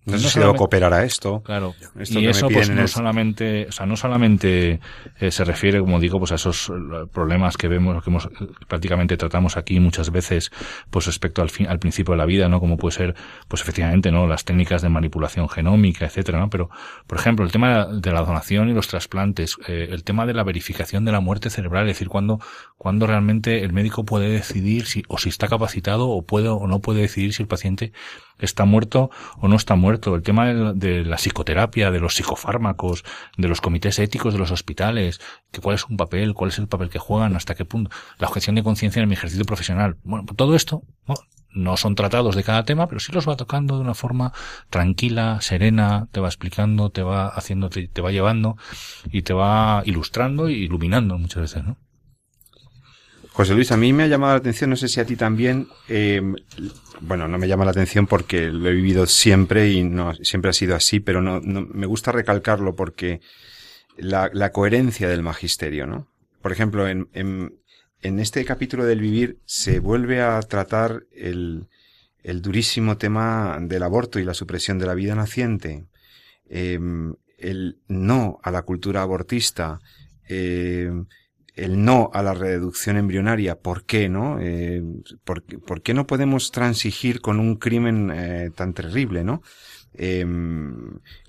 No, no sé si solamente- debo cooperar a esto. Claro. Esto y eso pues no solamente, o sea, no solamente eh, se refiere, como digo, pues a esos eh, problemas que vemos, que hemos, prácticamente tratamos aquí muchas veces, pues respecto al fin, al principio de la vida, ¿no? Como puede ser, pues efectivamente, ¿no? Las técnicas de manipulación genómica, etcétera, ¿no? Pero, por ejemplo, el tema de la donación y los trasplantes, eh, el tema de la verificación de la muerte cerebral, es decir, cuando, cuando realmente el médico puede decidir si, o si está capacitado o puede o no puede decidir si el paciente está muerto o no está muerto. El tema de, de la psicoterapia, de los psicofármacos, de los comités éticos de los hospitales, que cuál es un papel, cuál es el papel que juegan, hasta qué punto, la objeción de conciencia en mi ejercicio profesional. Bueno, pues todo esto ¿no? son tratados de cada tema, pero sí los va tocando de una forma tranquila, serena, te va explicando, te va haciendo, te, te va llevando y te va ilustrando y iluminando muchas veces, ¿no? José Luis, a mí me ha llamado la atención, no sé si a ti también, eh, bueno, no me llama la atención porque lo he vivido siempre y no siempre ha sido así, pero no, no- me gusta recalcarlo porque la, la coherencia del magisterio, ¿no? Por ejemplo, en, en, en este capítulo del vivir se vuelve a tratar el, el durísimo tema del aborto y la supresión de la vida naciente, eh, el no a la cultura abortista, eh, el no a la reducción embrionaria, ¿por qué no? Eh, ¿por, qué- no podemos transigir con un crimen eh, tan terrible, no? Eh,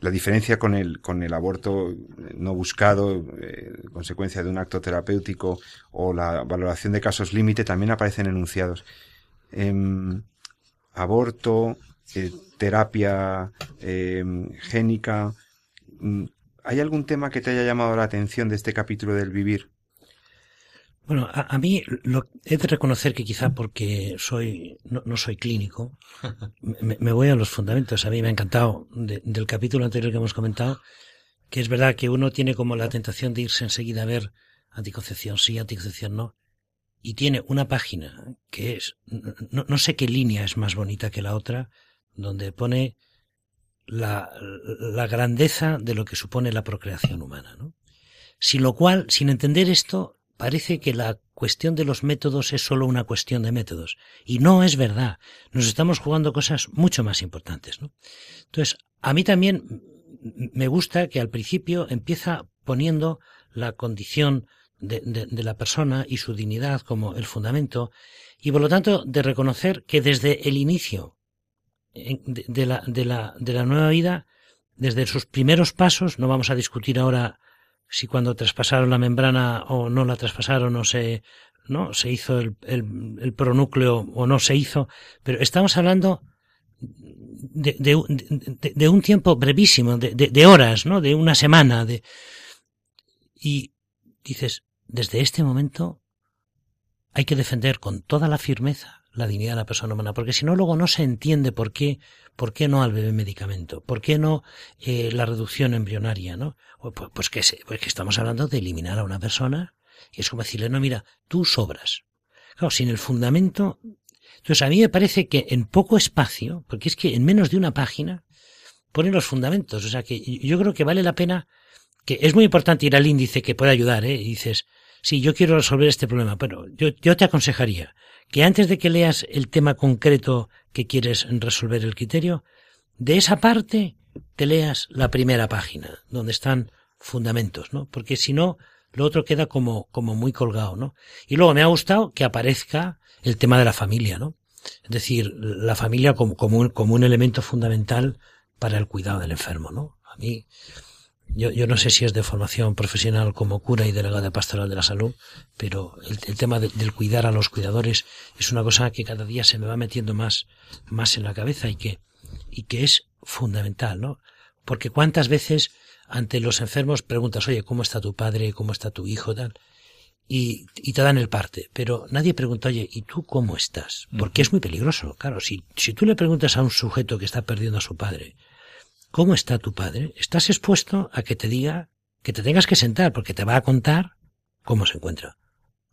la diferencia con el, con el aborto no buscado, eh, consecuencia de un acto terapéutico, o la valoración de casos límite también aparecen enunciados. Em, aborto, eh, terapia em, génica. mm, ¿Hay algún tema que te haya llamado la atención de este capítulo del vivir? Bueno, a, a mí lo, he de reconocer que quizá porque soy no, no soy clínico, me, me voy a los fundamentos. A mí me ha encantado de- del capítulo anterior que hemos comentado, que es verdad que uno tiene como la tentación de irse enseguida a ver anticoncepción sí, anticoncepción no, y tiene una página que es, no, no sé qué línea es más bonita que la otra, donde pone la, la grandeza de lo que supone la procreación humana, ¿no? Sin lo cual, sin entender esto, parece que la cuestión de los métodos es solo una cuestión de métodos. Y no es verdad. Nos estamos jugando cosas mucho más importantes, ¿no? Entonces, a mí también me gusta que al principio empieza poniendo la condición de, la persona y su dignidad como el fundamento, y por lo tanto de reconocer que desde el inicio de la nueva vida, desde sus primeros pasos, no vamos a discutir ahora si cuando traspasaron la membrana o no la traspasaron o se, no, se hizo el, el, pronúcleo o no se hizo, pero estamos hablando de, de, de, un tiempo brevísimo, de horas, ¿no? De una semana, de, y dices, desde este momento hay que defender con toda la firmeza la dignidad de la persona humana, porque si no luego no se entiende por qué, por qué no al bebé medicamento, por qué no eh, la reducción embrionaria, ¿no? Pues, pues, que pues que estamos hablando de eliminar a una persona y es como decirle, no, mira, tú sobras. Claro, sin el fundamento. Entonces, a mí me parece que en poco espacio, porque es que en menos de una página, ponen los fundamentos. O sea, que yo creo que vale la pena, que es muy importante ir al índice que puede ayudar, ¿eh? Y dices, sí, yo quiero resolver este problema, pero yo, yo te aconsejaría que antes de que leas el tema concreto que quieres resolver el criterio, de esa parte te leas la primera página, donde están fundamentos, ¿no? Porque si no, lo otro queda como, como muy colgado, ¿no? Y luego me ha gustado que aparezca el tema de la familia, ¿no? Es decir, la familia como, como, un, como un elemento fundamental para el cuidado del enfermo, ¿no? A mí, yo, yo no sé si es de formación profesional como cura y delegada pastoral de la salud, pero el, el tema de- del cuidar a los cuidadores es una cosa que cada día se me va metiendo más, más en la cabeza y que, y que es fundamental, ¿no? Porque cuántas veces ante los enfermos preguntas, oye, ¿cómo está tu padre? ¿Cómo está tu hijo? Tal. Y, y te dan el parte. Pero nadie pregunta, oye, ¿y tú cómo estás? Porque es muy peligroso. Claro, si, si tú le preguntas a un sujeto que está perdiendo a su padre, ¿cómo está tu padre? Estás expuesto a que te diga que te tengas que sentar porque te va a contar cómo se encuentra.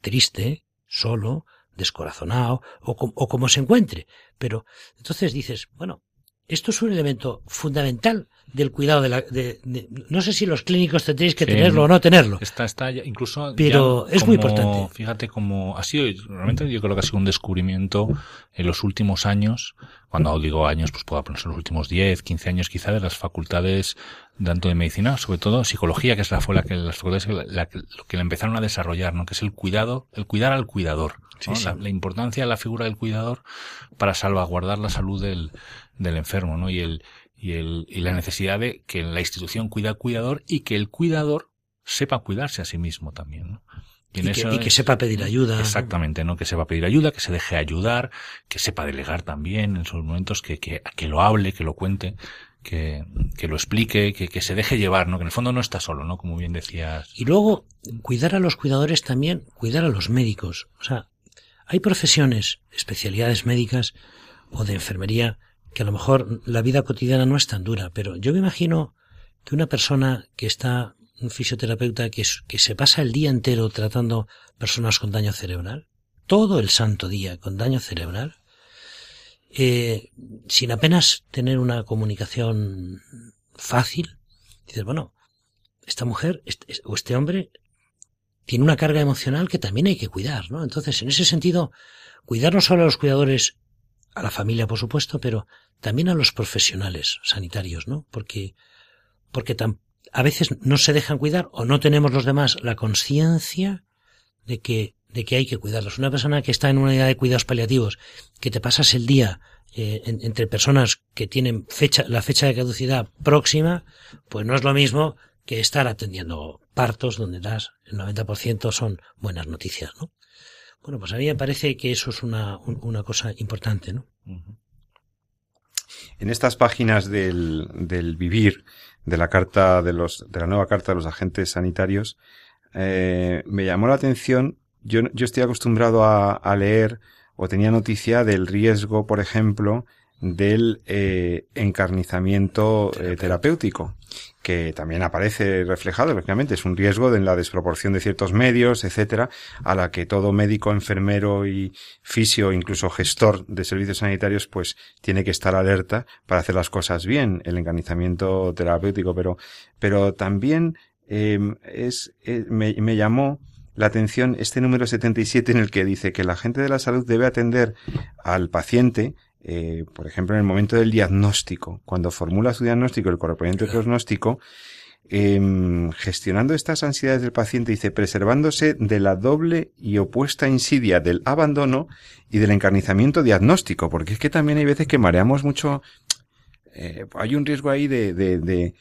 Triste, solo, descorazonado o, o como se encuentre. Pero entonces dices, bueno, esto es un elemento fundamental del cuidado de la... de- de- no sé si los clínicos tendréis que Sí. tenerlo o no tenerlo. Está, está ya- incluso. Pero ya es muy importante. Fíjate cómo ha sido, realmente yo creo que ha sido un descubrimiento en los últimos años, cuando digo años, pues puedo ponerse los últimos 10, 15 años quizá de las facultades tanto de medicina, sobre todo psicología, que es la fue la que las facultades la, la que- lo que la empezaron a desarrollar, ¿no? Que es el cuidado, el cuidar al cuidador, ¿no? Sí, sí. La, la importancia de la figura del cuidador para salvaguardar la salud del, del enfermo, ¿no? Y el, y el, y la necesidad de que la institución cuida al cuidador y que el cuidador sepa cuidarse a sí mismo también, ¿no? Y, que, y sepa pedir ayuda. Exactamente, ¿no? Que sepa pedir ayuda, que se deje ayudar, que sepa delegar también en esos momentos, que, que, que lo hable, que lo cuente, que, que lo explique, que, que se deje llevar, ¿no? Que en el fondo no está solo, ¿no? Como bien decías. Y luego, cuidar a los cuidadores también, cuidar a los médicos. O sea, hay profesiones, especialidades médicas o de enfermería, que a lo mejor la vida cotidiana no es tan dura, pero yo me imagino que una persona que está, un fisioterapeuta que, que se pasa el día entero tratando personas con daño cerebral, todo el santo día con daño cerebral, eh, sin apenas tener una comunicación fácil, dices, bueno, esta mujer este- o este hombre tiene una carga emocional que también hay que cuidar, ¿no? Entonces, en ese sentido, cuidar no solo a los cuidadores, a la familia, por supuesto, pero también a los profesionales sanitarios, ¿no? Porque, porque tam- a veces no se dejan cuidar o no tenemos los demás la conciencia de que, de que hay que cuidarlos. Una persona que está en una unidad de cuidados paliativos, que te pasas el día eh, en- entre personas que tienen fecha, la fecha de caducidad próxima, pues no es lo mismo que estar atendiendo partos donde das el 90% son buenas noticias, ¿no? Bueno, pues a mí me parece que eso es una, un- una cosa importante, ¿no? En estas páginas del, del vivir de la carta de los, de la nueva carta de los agentes sanitarios, eh, me llamó la atención. Yo, yo estoy acostumbrado a, a leer o tenía noticia del riesgo, por ejemplo, del eh, encarnizamiento eh, terapéutico, que también aparece reflejado, lógicamente, es un riesgo de la desproporción de ciertos medios, etcétera, a la que todo médico, enfermero y fisio, incluso gestor de servicios sanitarios, pues tiene que estar alerta para hacer las cosas bien, el encarnizamiento terapéutico, pero, pero también eh, es, eh, me, me llamó la atención este número 77 en el que dice que la gente de la salud debe atender al paciente, eh, por ejemplo, en el momento del diagnóstico, cuando formula su diagnóstico, el correspondiente diagnóstico, em, gestionando estas ansiedades del paciente, dice, preservándose de la doble y opuesta insidia del abandono y del encarnizamiento diagnóstico, porque es que también hay veces que mareamos mucho, eh, hay un riesgo ahí de, de, de,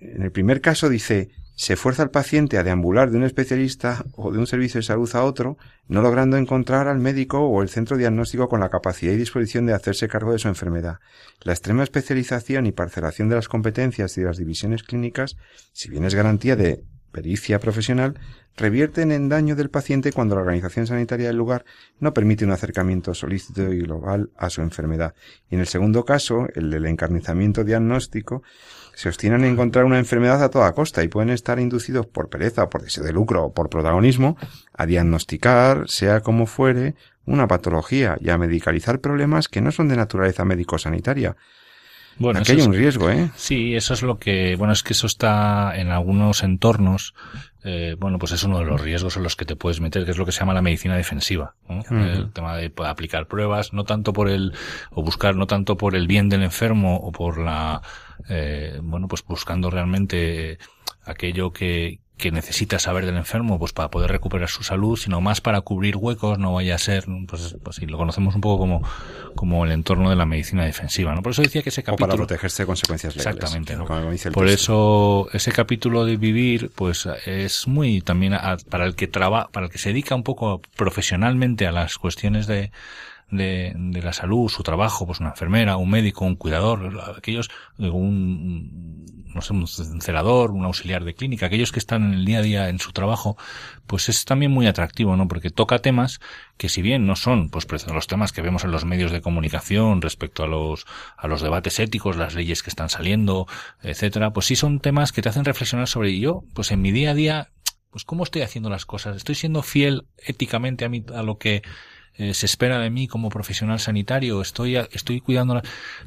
en el primer caso dice, se fuerza al paciente a deambular de un especialista o de un servicio de salud a otro, no logrando encontrar al médico o el centro diagnóstico con la capacidad y disposición de hacerse cargo de su enfermedad. La extrema especialización y parcelación de las competencias y de las divisiones clínicas, si bien es garantía de pericia profesional, revierten en daño del paciente cuando la organización sanitaria del lugar no permite un acercamiento solícito y global a su enfermedad. Y en el segundo caso, el del encarnizamiento diagnóstico, se obstinan en encontrar una enfermedad a toda costa y pueden estar inducidos por pereza, por deseo de lucro o por protagonismo a diagnosticar, sea como fuere, una patología y a medicalizar problemas que no son de naturaleza médico-sanitaria. Bueno, Aquí hay es- un riesgo, ¿eh? Sí, eso es lo que, bueno, es que eso está en algunos entornos, eh, bueno, pues es uno de los riesgos en los que te puedes meter, que es lo que se llama la medicina defensiva, ¿no? El tema de aplicar pruebas, no tanto por el, o buscar, no tanto por el bien del enfermo o por la, eh, bueno, pues buscando realmente aquello que, que necesita saber del enfermo, pues para poder recuperar su salud, sino más para cubrir huecos, no vaya a ser, pues, pues sí, lo conocemos un poco como, como el entorno de la medicina defensiva, ¿no? Por eso decía que ese O capítulo... para protegerse de consecuencias legales. Exactamente, ¿no? Como dice el Por texto. eso ese capítulo de vivir, pues es muy también a- para el que traba, para el que se dedica un poco profesionalmente a las cuestiones de, de, de la salud, su trabajo, pues una enfermera, un médico, un cuidador, aquellos, un, no sé, un celador, un auxiliar de clínica, aquellos que están en el día a día en su trabajo, pues es también muy atractivo, ¿no? Porque toca temas que si bien no son, pues los temas que vemos en los medios de comunicación respecto a los, a los debates éticos, las leyes que están saliendo, etcétera, pues sí son temas que te hacen reflexionar sobre yo, pues en mi día a día, pues cómo estoy haciendo las cosas, estoy siendo fiel éticamente a mí, a lo que eh, se espera de mí como profesional sanitario, estoy, estoy cuidando la-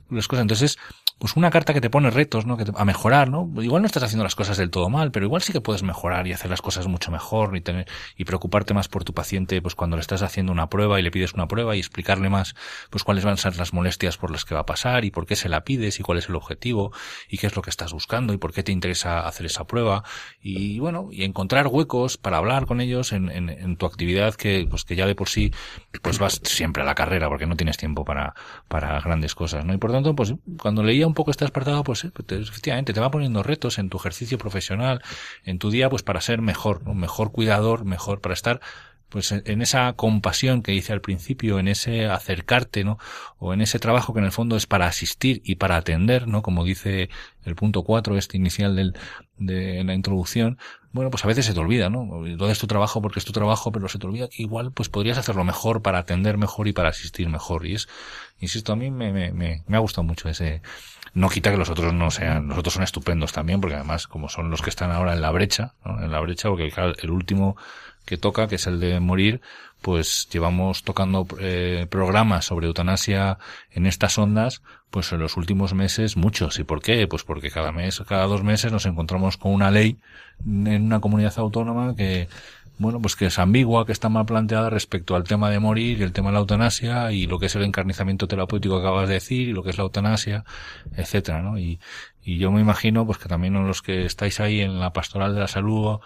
las cosas. Entonces, pues una carta que te pone retos, ¿no? Que a mejorar, ¿no? Igual no estás haciendo las cosas del todo mal, pero igual sí que puedes mejorar y hacer las cosas mucho mejor y tener, y preocuparte más por tu paciente, pues cuando le estás haciendo una prueba y le pides una prueba y explicarle más, pues cuáles van a ser las molestias por las que va a pasar y por qué se la pides y cuál es el objetivo y qué es lo que estás buscando y por qué te interesa hacer esa prueba y bueno, y encontrar huecos para hablar con ellos en, en, en tu actividad que, pues que ya de por sí, pues vas siempre a la carrera porque no tienes tiempo para, para grandes cosas, ¿no? Y por tanto, pues cuando leía un poco este apartado, pues eh, te- efectivamente te va poniendo retos en tu ejercicio profesional, en tu día, pues para ser mejor, ¿no? mejor cuidador, mejor para estar pues en esa compasión que hice al principio, en ese acercarte, ¿no? O en ese trabajo que en el fondo es para asistir y para atender, ¿no? Como dice el punto cuatro, este inicial del, de la introducción, bueno, pues a veces se te olvida, ¿no? Todo es tu trabajo porque es tu trabajo, pero se te olvida que igual pues podrías hacerlo mejor para atender mejor y para asistir mejor. Y es, insisto, a mí me, me, me, me ha gustado mucho ese, no quita que los otros no sean, los otros son estupendos también, porque además como son los que están ahora en la brecha. En la brecha, porque claro, el último que toca, que es el de morir, pues llevamos tocando eh, programas sobre eutanasia en estas ondas, pues en los últimos meses muchos. ¿Y por qué? Pues porque cada mes, cada dos meses nos encontramos con una ley en una comunidad autónoma que, bueno, pues que es ambigua, que está mal planteada respecto al tema de morir y el tema de la eutanasia y lo que es el encarnizamiento terapéutico que acabas de decir y lo que es la eutanasia, etcétera, ¿no? Y, y yo me imagino, pues que también los que estáis ahí en la pastoral de la salud,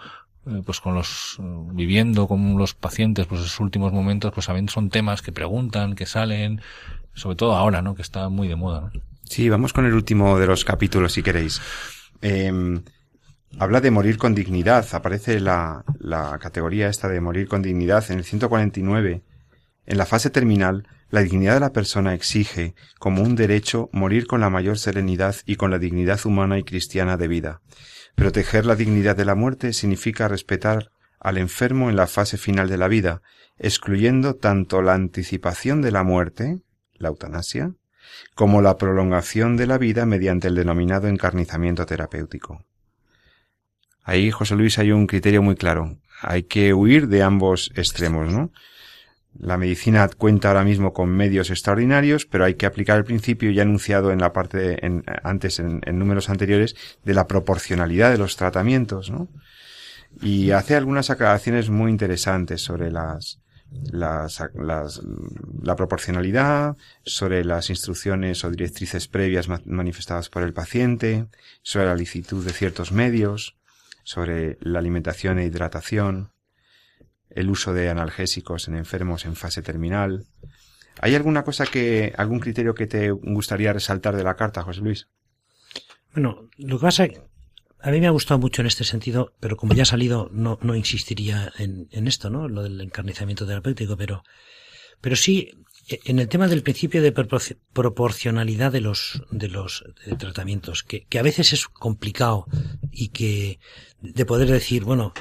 eh, pues con los, eh, viviendo con los pacientes, pues esos últimos momentos, pues también son temas que preguntan, que salen, sobre todo ahora, ¿no? Que está muy de moda, ¿no? Sí, vamos con el último de los capítulos, si queréis. Eh, habla de morir con dignidad. Aparece la, la categoría esta de morir con dignidad en el 149. En la fase terminal, la dignidad de la persona exige, como un derecho, morir con la mayor serenidad y con la dignidad humana y cristiana de vida. Proteger la dignidad de la muerte significa respetar al enfermo en la fase final de la vida, excluyendo tanto la anticipación de la muerte, la eutanasia, como la prolongación de la vida mediante el denominado encarnizamiento terapéutico. Ahí, José Luis, hay un criterio muy claro. Hay que huir de ambos extremos, ¿no? La medicina cuenta ahora mismo con medios extraordinarios, pero hay que aplicar el principio ya anunciado en la parte, en- antes, en, en números anteriores, de la proporcionalidad de los tratamientos, ¿no? Y hace algunas aclaraciones muy interesantes sobre las, las, las- la proporcionalidad, sobre las instrucciones o directrices previas ma- manifestadas por el paciente, sobre la licitud de ciertos medios, sobre la alimentación e hidratación, el uso de analgésicos en enfermos en fase terminal. ¿Hay alguna cosa que, algún criterio que te gustaría resaltar de la carta, José Luis? Bueno, lo que pasa a mí me ha gustado mucho en este sentido, pero como ya ha salido, no, no insistiría en, en esto, ¿no? Lo del encarnizamiento terapéutico, pero, pero sí, en el tema del principio de proporci- proporcionalidad de los, de los eh, tratamientos, que, a veces es complicado y que, de poder decir, bueno,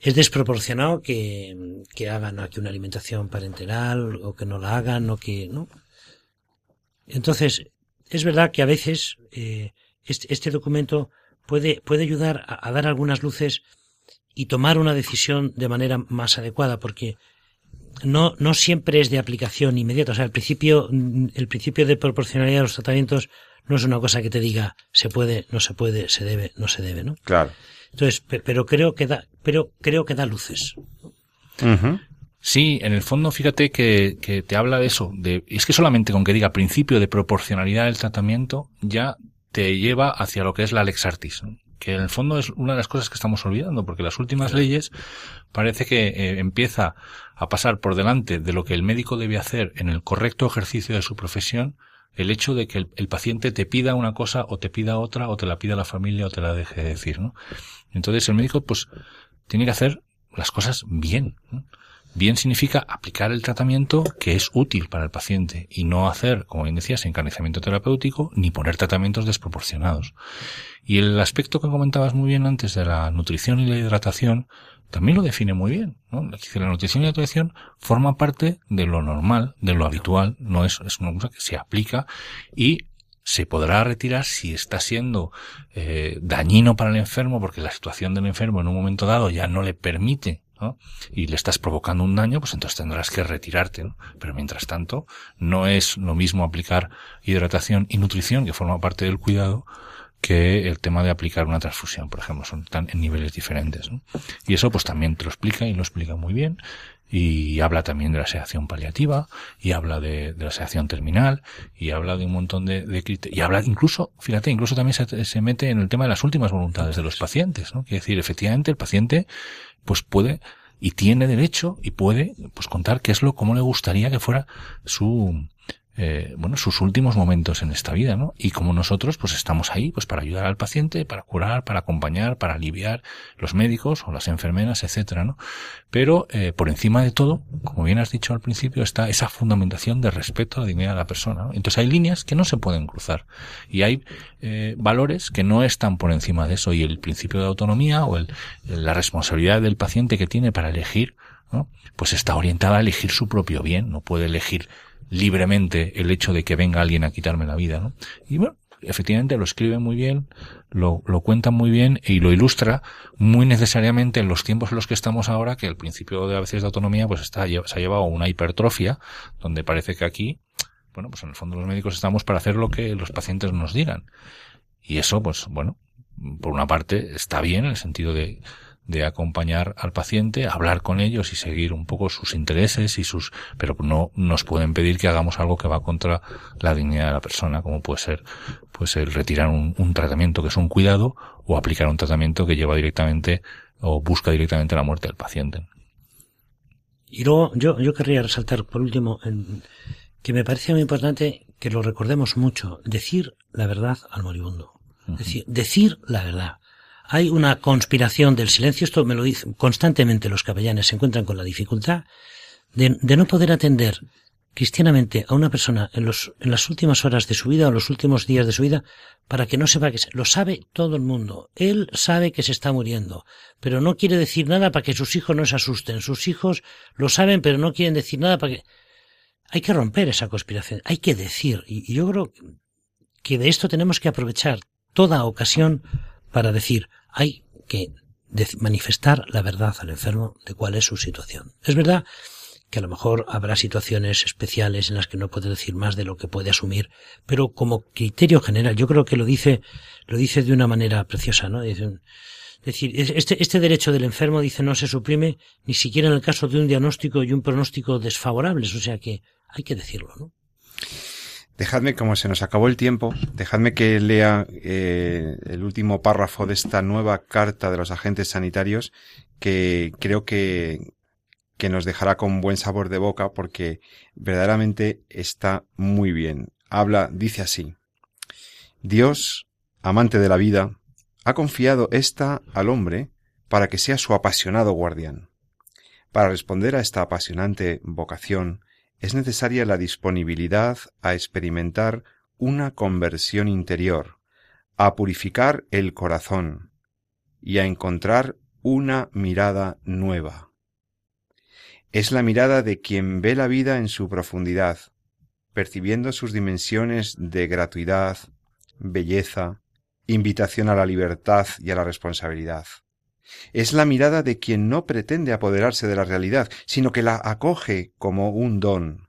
es desproporcionado que, que hagan aquí una alimentación parenteral o que no la hagan o que, ¿no? Entonces, es verdad que a veces, eh, este, documento puede, puede ayudar a dar algunas luces y tomar una decisión de manera más adecuada, porque no, no siempre es de aplicación inmediata. O sea, el principio, mm, el principio de proporcionalidad de los tratamientos no es una cosa que te diga se puede, no se puede, se debe, no se debe, ¿no? Claro. Entonces, pe- pero creo que da, pero creo que da luces. Sí, en el fondo, fíjate que, que te habla de eso. De, es que solamente con que diga principio de proporcionalidad del tratamiento, ya te lleva hacia lo que es la lex artis. ¿no? Que en el fondo es una de las cosas que estamos olvidando, porque las últimas leyes parece que eh, empieza a pasar por delante de lo que el médico debe hacer en el correcto ejercicio de su profesión, el hecho de que el, el paciente te pida una cosa o te pida otra o te la pida la familia o te la deje de decir, ¿no? Entonces el médico pues tiene que hacer las cosas bien. ¿no? Bien significa aplicar el tratamiento que es útil para el paciente y no hacer, como bien decías, encarnizamiento terapéutico ni poner tratamientos desproporcionados. Y el aspecto que comentabas muy bien antes de la nutrición y la hidratación también lo define muy bien. ¿no? La nutrición y la hidratación forma parte de lo normal, de lo habitual, no es, es una cosa que se aplica y se podrá retirar si está siendo eh, dañino para el enfermo porque la situación del enfermo en un momento dado ya no le permite ¿no? y le estás provocando un daño, pues entonces tendrás que retirarte. ¿no? Pero mientras tanto, no es lo mismo aplicar hidratación y nutrición, que forma parte del cuidado, que el tema de aplicar una transfusión, por ejemplo, son tan en niveles diferentes. ¿no? Y eso pues también te lo explica y lo explica muy bien. Y habla también de la sedación paliativa, y habla de, de la sedación terminal, y habla de un montón de, de y habla incluso, fíjate, incluso también se, se mete en el tema de las últimas voluntades de los pacientes, ¿no? Quiere decir, efectivamente, el paciente, pues puede, y tiene derecho, y puede, pues contar qué es lo, cómo le gustaría que fuera su, eh, bueno, sus últimos momentos en esta vida, ¿no? Y como nosotros, pues estamos ahí, pues para ayudar al paciente, para curar, para acompañar, para aliviar los médicos o las enfermeras, etcétera, ¿no? Pero eh, por encima de todo, como bien has dicho al principio, está esa fundamentación de respeto a la dignidad de la persona. ¿no? Entonces hay líneas que no se pueden cruzar y hay eh, valores que no están por encima de eso y el principio de autonomía o el, la responsabilidad del paciente que tiene para elegir, ¿no? pues está orientada a elegir su propio bien, no puede elegir libremente el hecho de que venga alguien a quitarme la vida, ¿no? Y bueno, efectivamente lo escribe muy bien, lo, lo cuenta muy bien y lo ilustra muy necesariamente en los tiempos en los que estamos ahora, que el principio de a veces de autonomía pues está, se ha llevado una hipertrofia, donde parece que aquí, bueno, pues en el fondo los médicos estamos para hacer lo que los pacientes nos digan. Y eso, pues bueno, por una parte está bien en el sentido de, de acompañar al paciente, hablar con ellos y seguir un poco sus intereses y sus, pero no nos pueden pedir que hagamos algo que va contra la dignidad de la persona, como puede ser, pues el retirar un, un tratamiento que es un cuidado o aplicar un tratamiento que lleva directamente o busca directamente la muerte del paciente. Y luego yo, yo querría resaltar por último en- que me parece muy importante que lo recordemos mucho, decir la verdad al moribundo. Decir, decir la verdad. Hay una conspiración del silencio, esto me lo dicen constantemente los capellanes, se encuentran con la dificultad de, de no poder atender cristianamente a una persona en, los, en las últimas horas de su vida o los últimos días de su vida para que no sepa que se, lo sabe todo el mundo. Él sabe que se está muriendo, pero no quiere decir nada para que sus hijos no se asusten. Sus hijos lo saben, pero no quieren decir nada para que... Hay que romper esa conspiración, hay que decir. Y, y yo creo que de esto tenemos que aprovechar toda ocasión para decir, hay que manifestar la verdad al enfermo de cuál es su situación. Es verdad que a lo mejor habrá situaciones especiales en las que no puede decir más de lo que puede asumir, pero como criterio general, yo creo que lo dice, lo dice de una manera preciosa, ¿no? Es decir, es- este, este derecho del enfermo, dice, no se suprime ni siquiera en el caso de un diagnóstico y un pronóstico desfavorables, o sea que hay que decirlo, ¿no? Dejadme, como se nos acabó el tiempo, dejadme que lea eh, el último párrafo de esta nueva carta de los agentes sanitarios que creo que, que nos dejará con buen sabor de boca porque verdaderamente está muy bien. Habla, dice así. Dios, amante de la vida, ha confiado esta al hombre para que sea su apasionado guardián. Para responder a esta apasionante vocación, es necesaria la disponibilidad a experimentar una conversión interior, a purificar el corazón y a encontrar una mirada nueva. Es la mirada de quien ve la vida en su profundidad, percibiendo sus dimensiones de gratuidad, belleza, invitación a la libertad y a la responsabilidad. Es la mirada de quien no pretende apoderarse de la realidad, sino que la acoge como un don,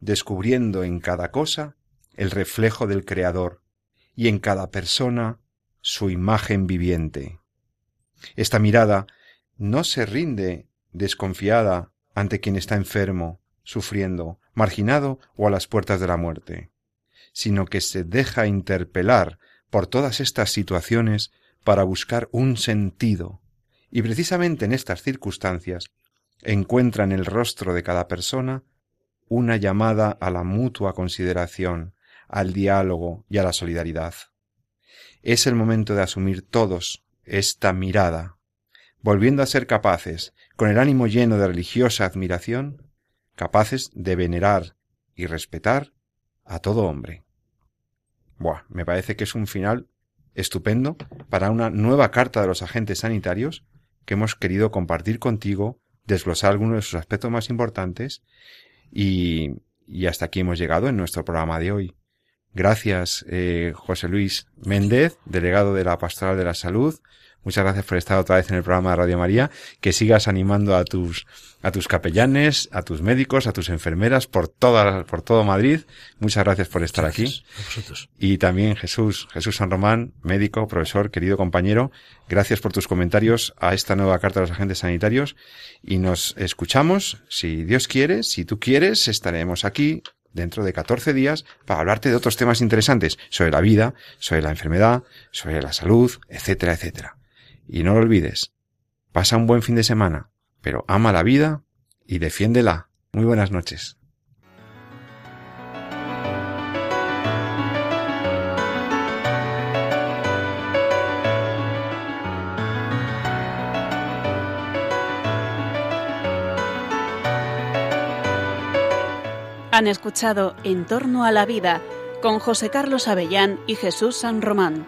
descubriendo en cada cosa el reflejo del Creador y en cada persona su imagen viviente. Esta mirada no se rinde desconfiada ante quien está enfermo, sufriendo, marginado o a las puertas de la muerte, sino que se deja interpelar por todas estas situaciones para buscar un sentido, y precisamente en estas circunstancias encuentra en el rostro de cada persona una llamada a la mutua consideración, al diálogo y a la solidaridad. Es el momento de asumir todos esta mirada, volviendo a ser capaces, con el ánimo lleno de religiosa admiración, capaces de venerar y respetar a todo hombre. Buah, me parece que es un final estupendo para una nueva carta de los agentes sanitarios que hemos querido compartir contigo, desglosar algunos de sus aspectos más importantes y, y hasta aquí hemos llegado en nuestro programa de hoy. Gracias, eh, José Luis Méndez, delegado de la Pastoral de la Salud. Muchas gracias por estar otra vez en el programa de Radio María. Que sigas animando a tus, a tus capellanes, a tus médicos, a tus enfermeras por toda, por todo Madrid. Muchas gracias por estar aquí. Gracias. Y también Jesús, Jesús San Román, médico, profesor, querido compañero, gracias por tus comentarios a esta nueva carta de los agentes sanitarios y nos escuchamos, si Dios quiere, si tú quieres, estaremos aquí dentro de 14 días para hablarte de otros temas interesantes sobre la vida, sobre la enfermedad, sobre la salud, etcétera, etcétera. Y no lo olvides, pasa un buen fin de semana, pero ama la vida y defiéndela. Muy buenas noches. Han escuchado En torno a la vida con José Carlos Avellán y Jesús San Román.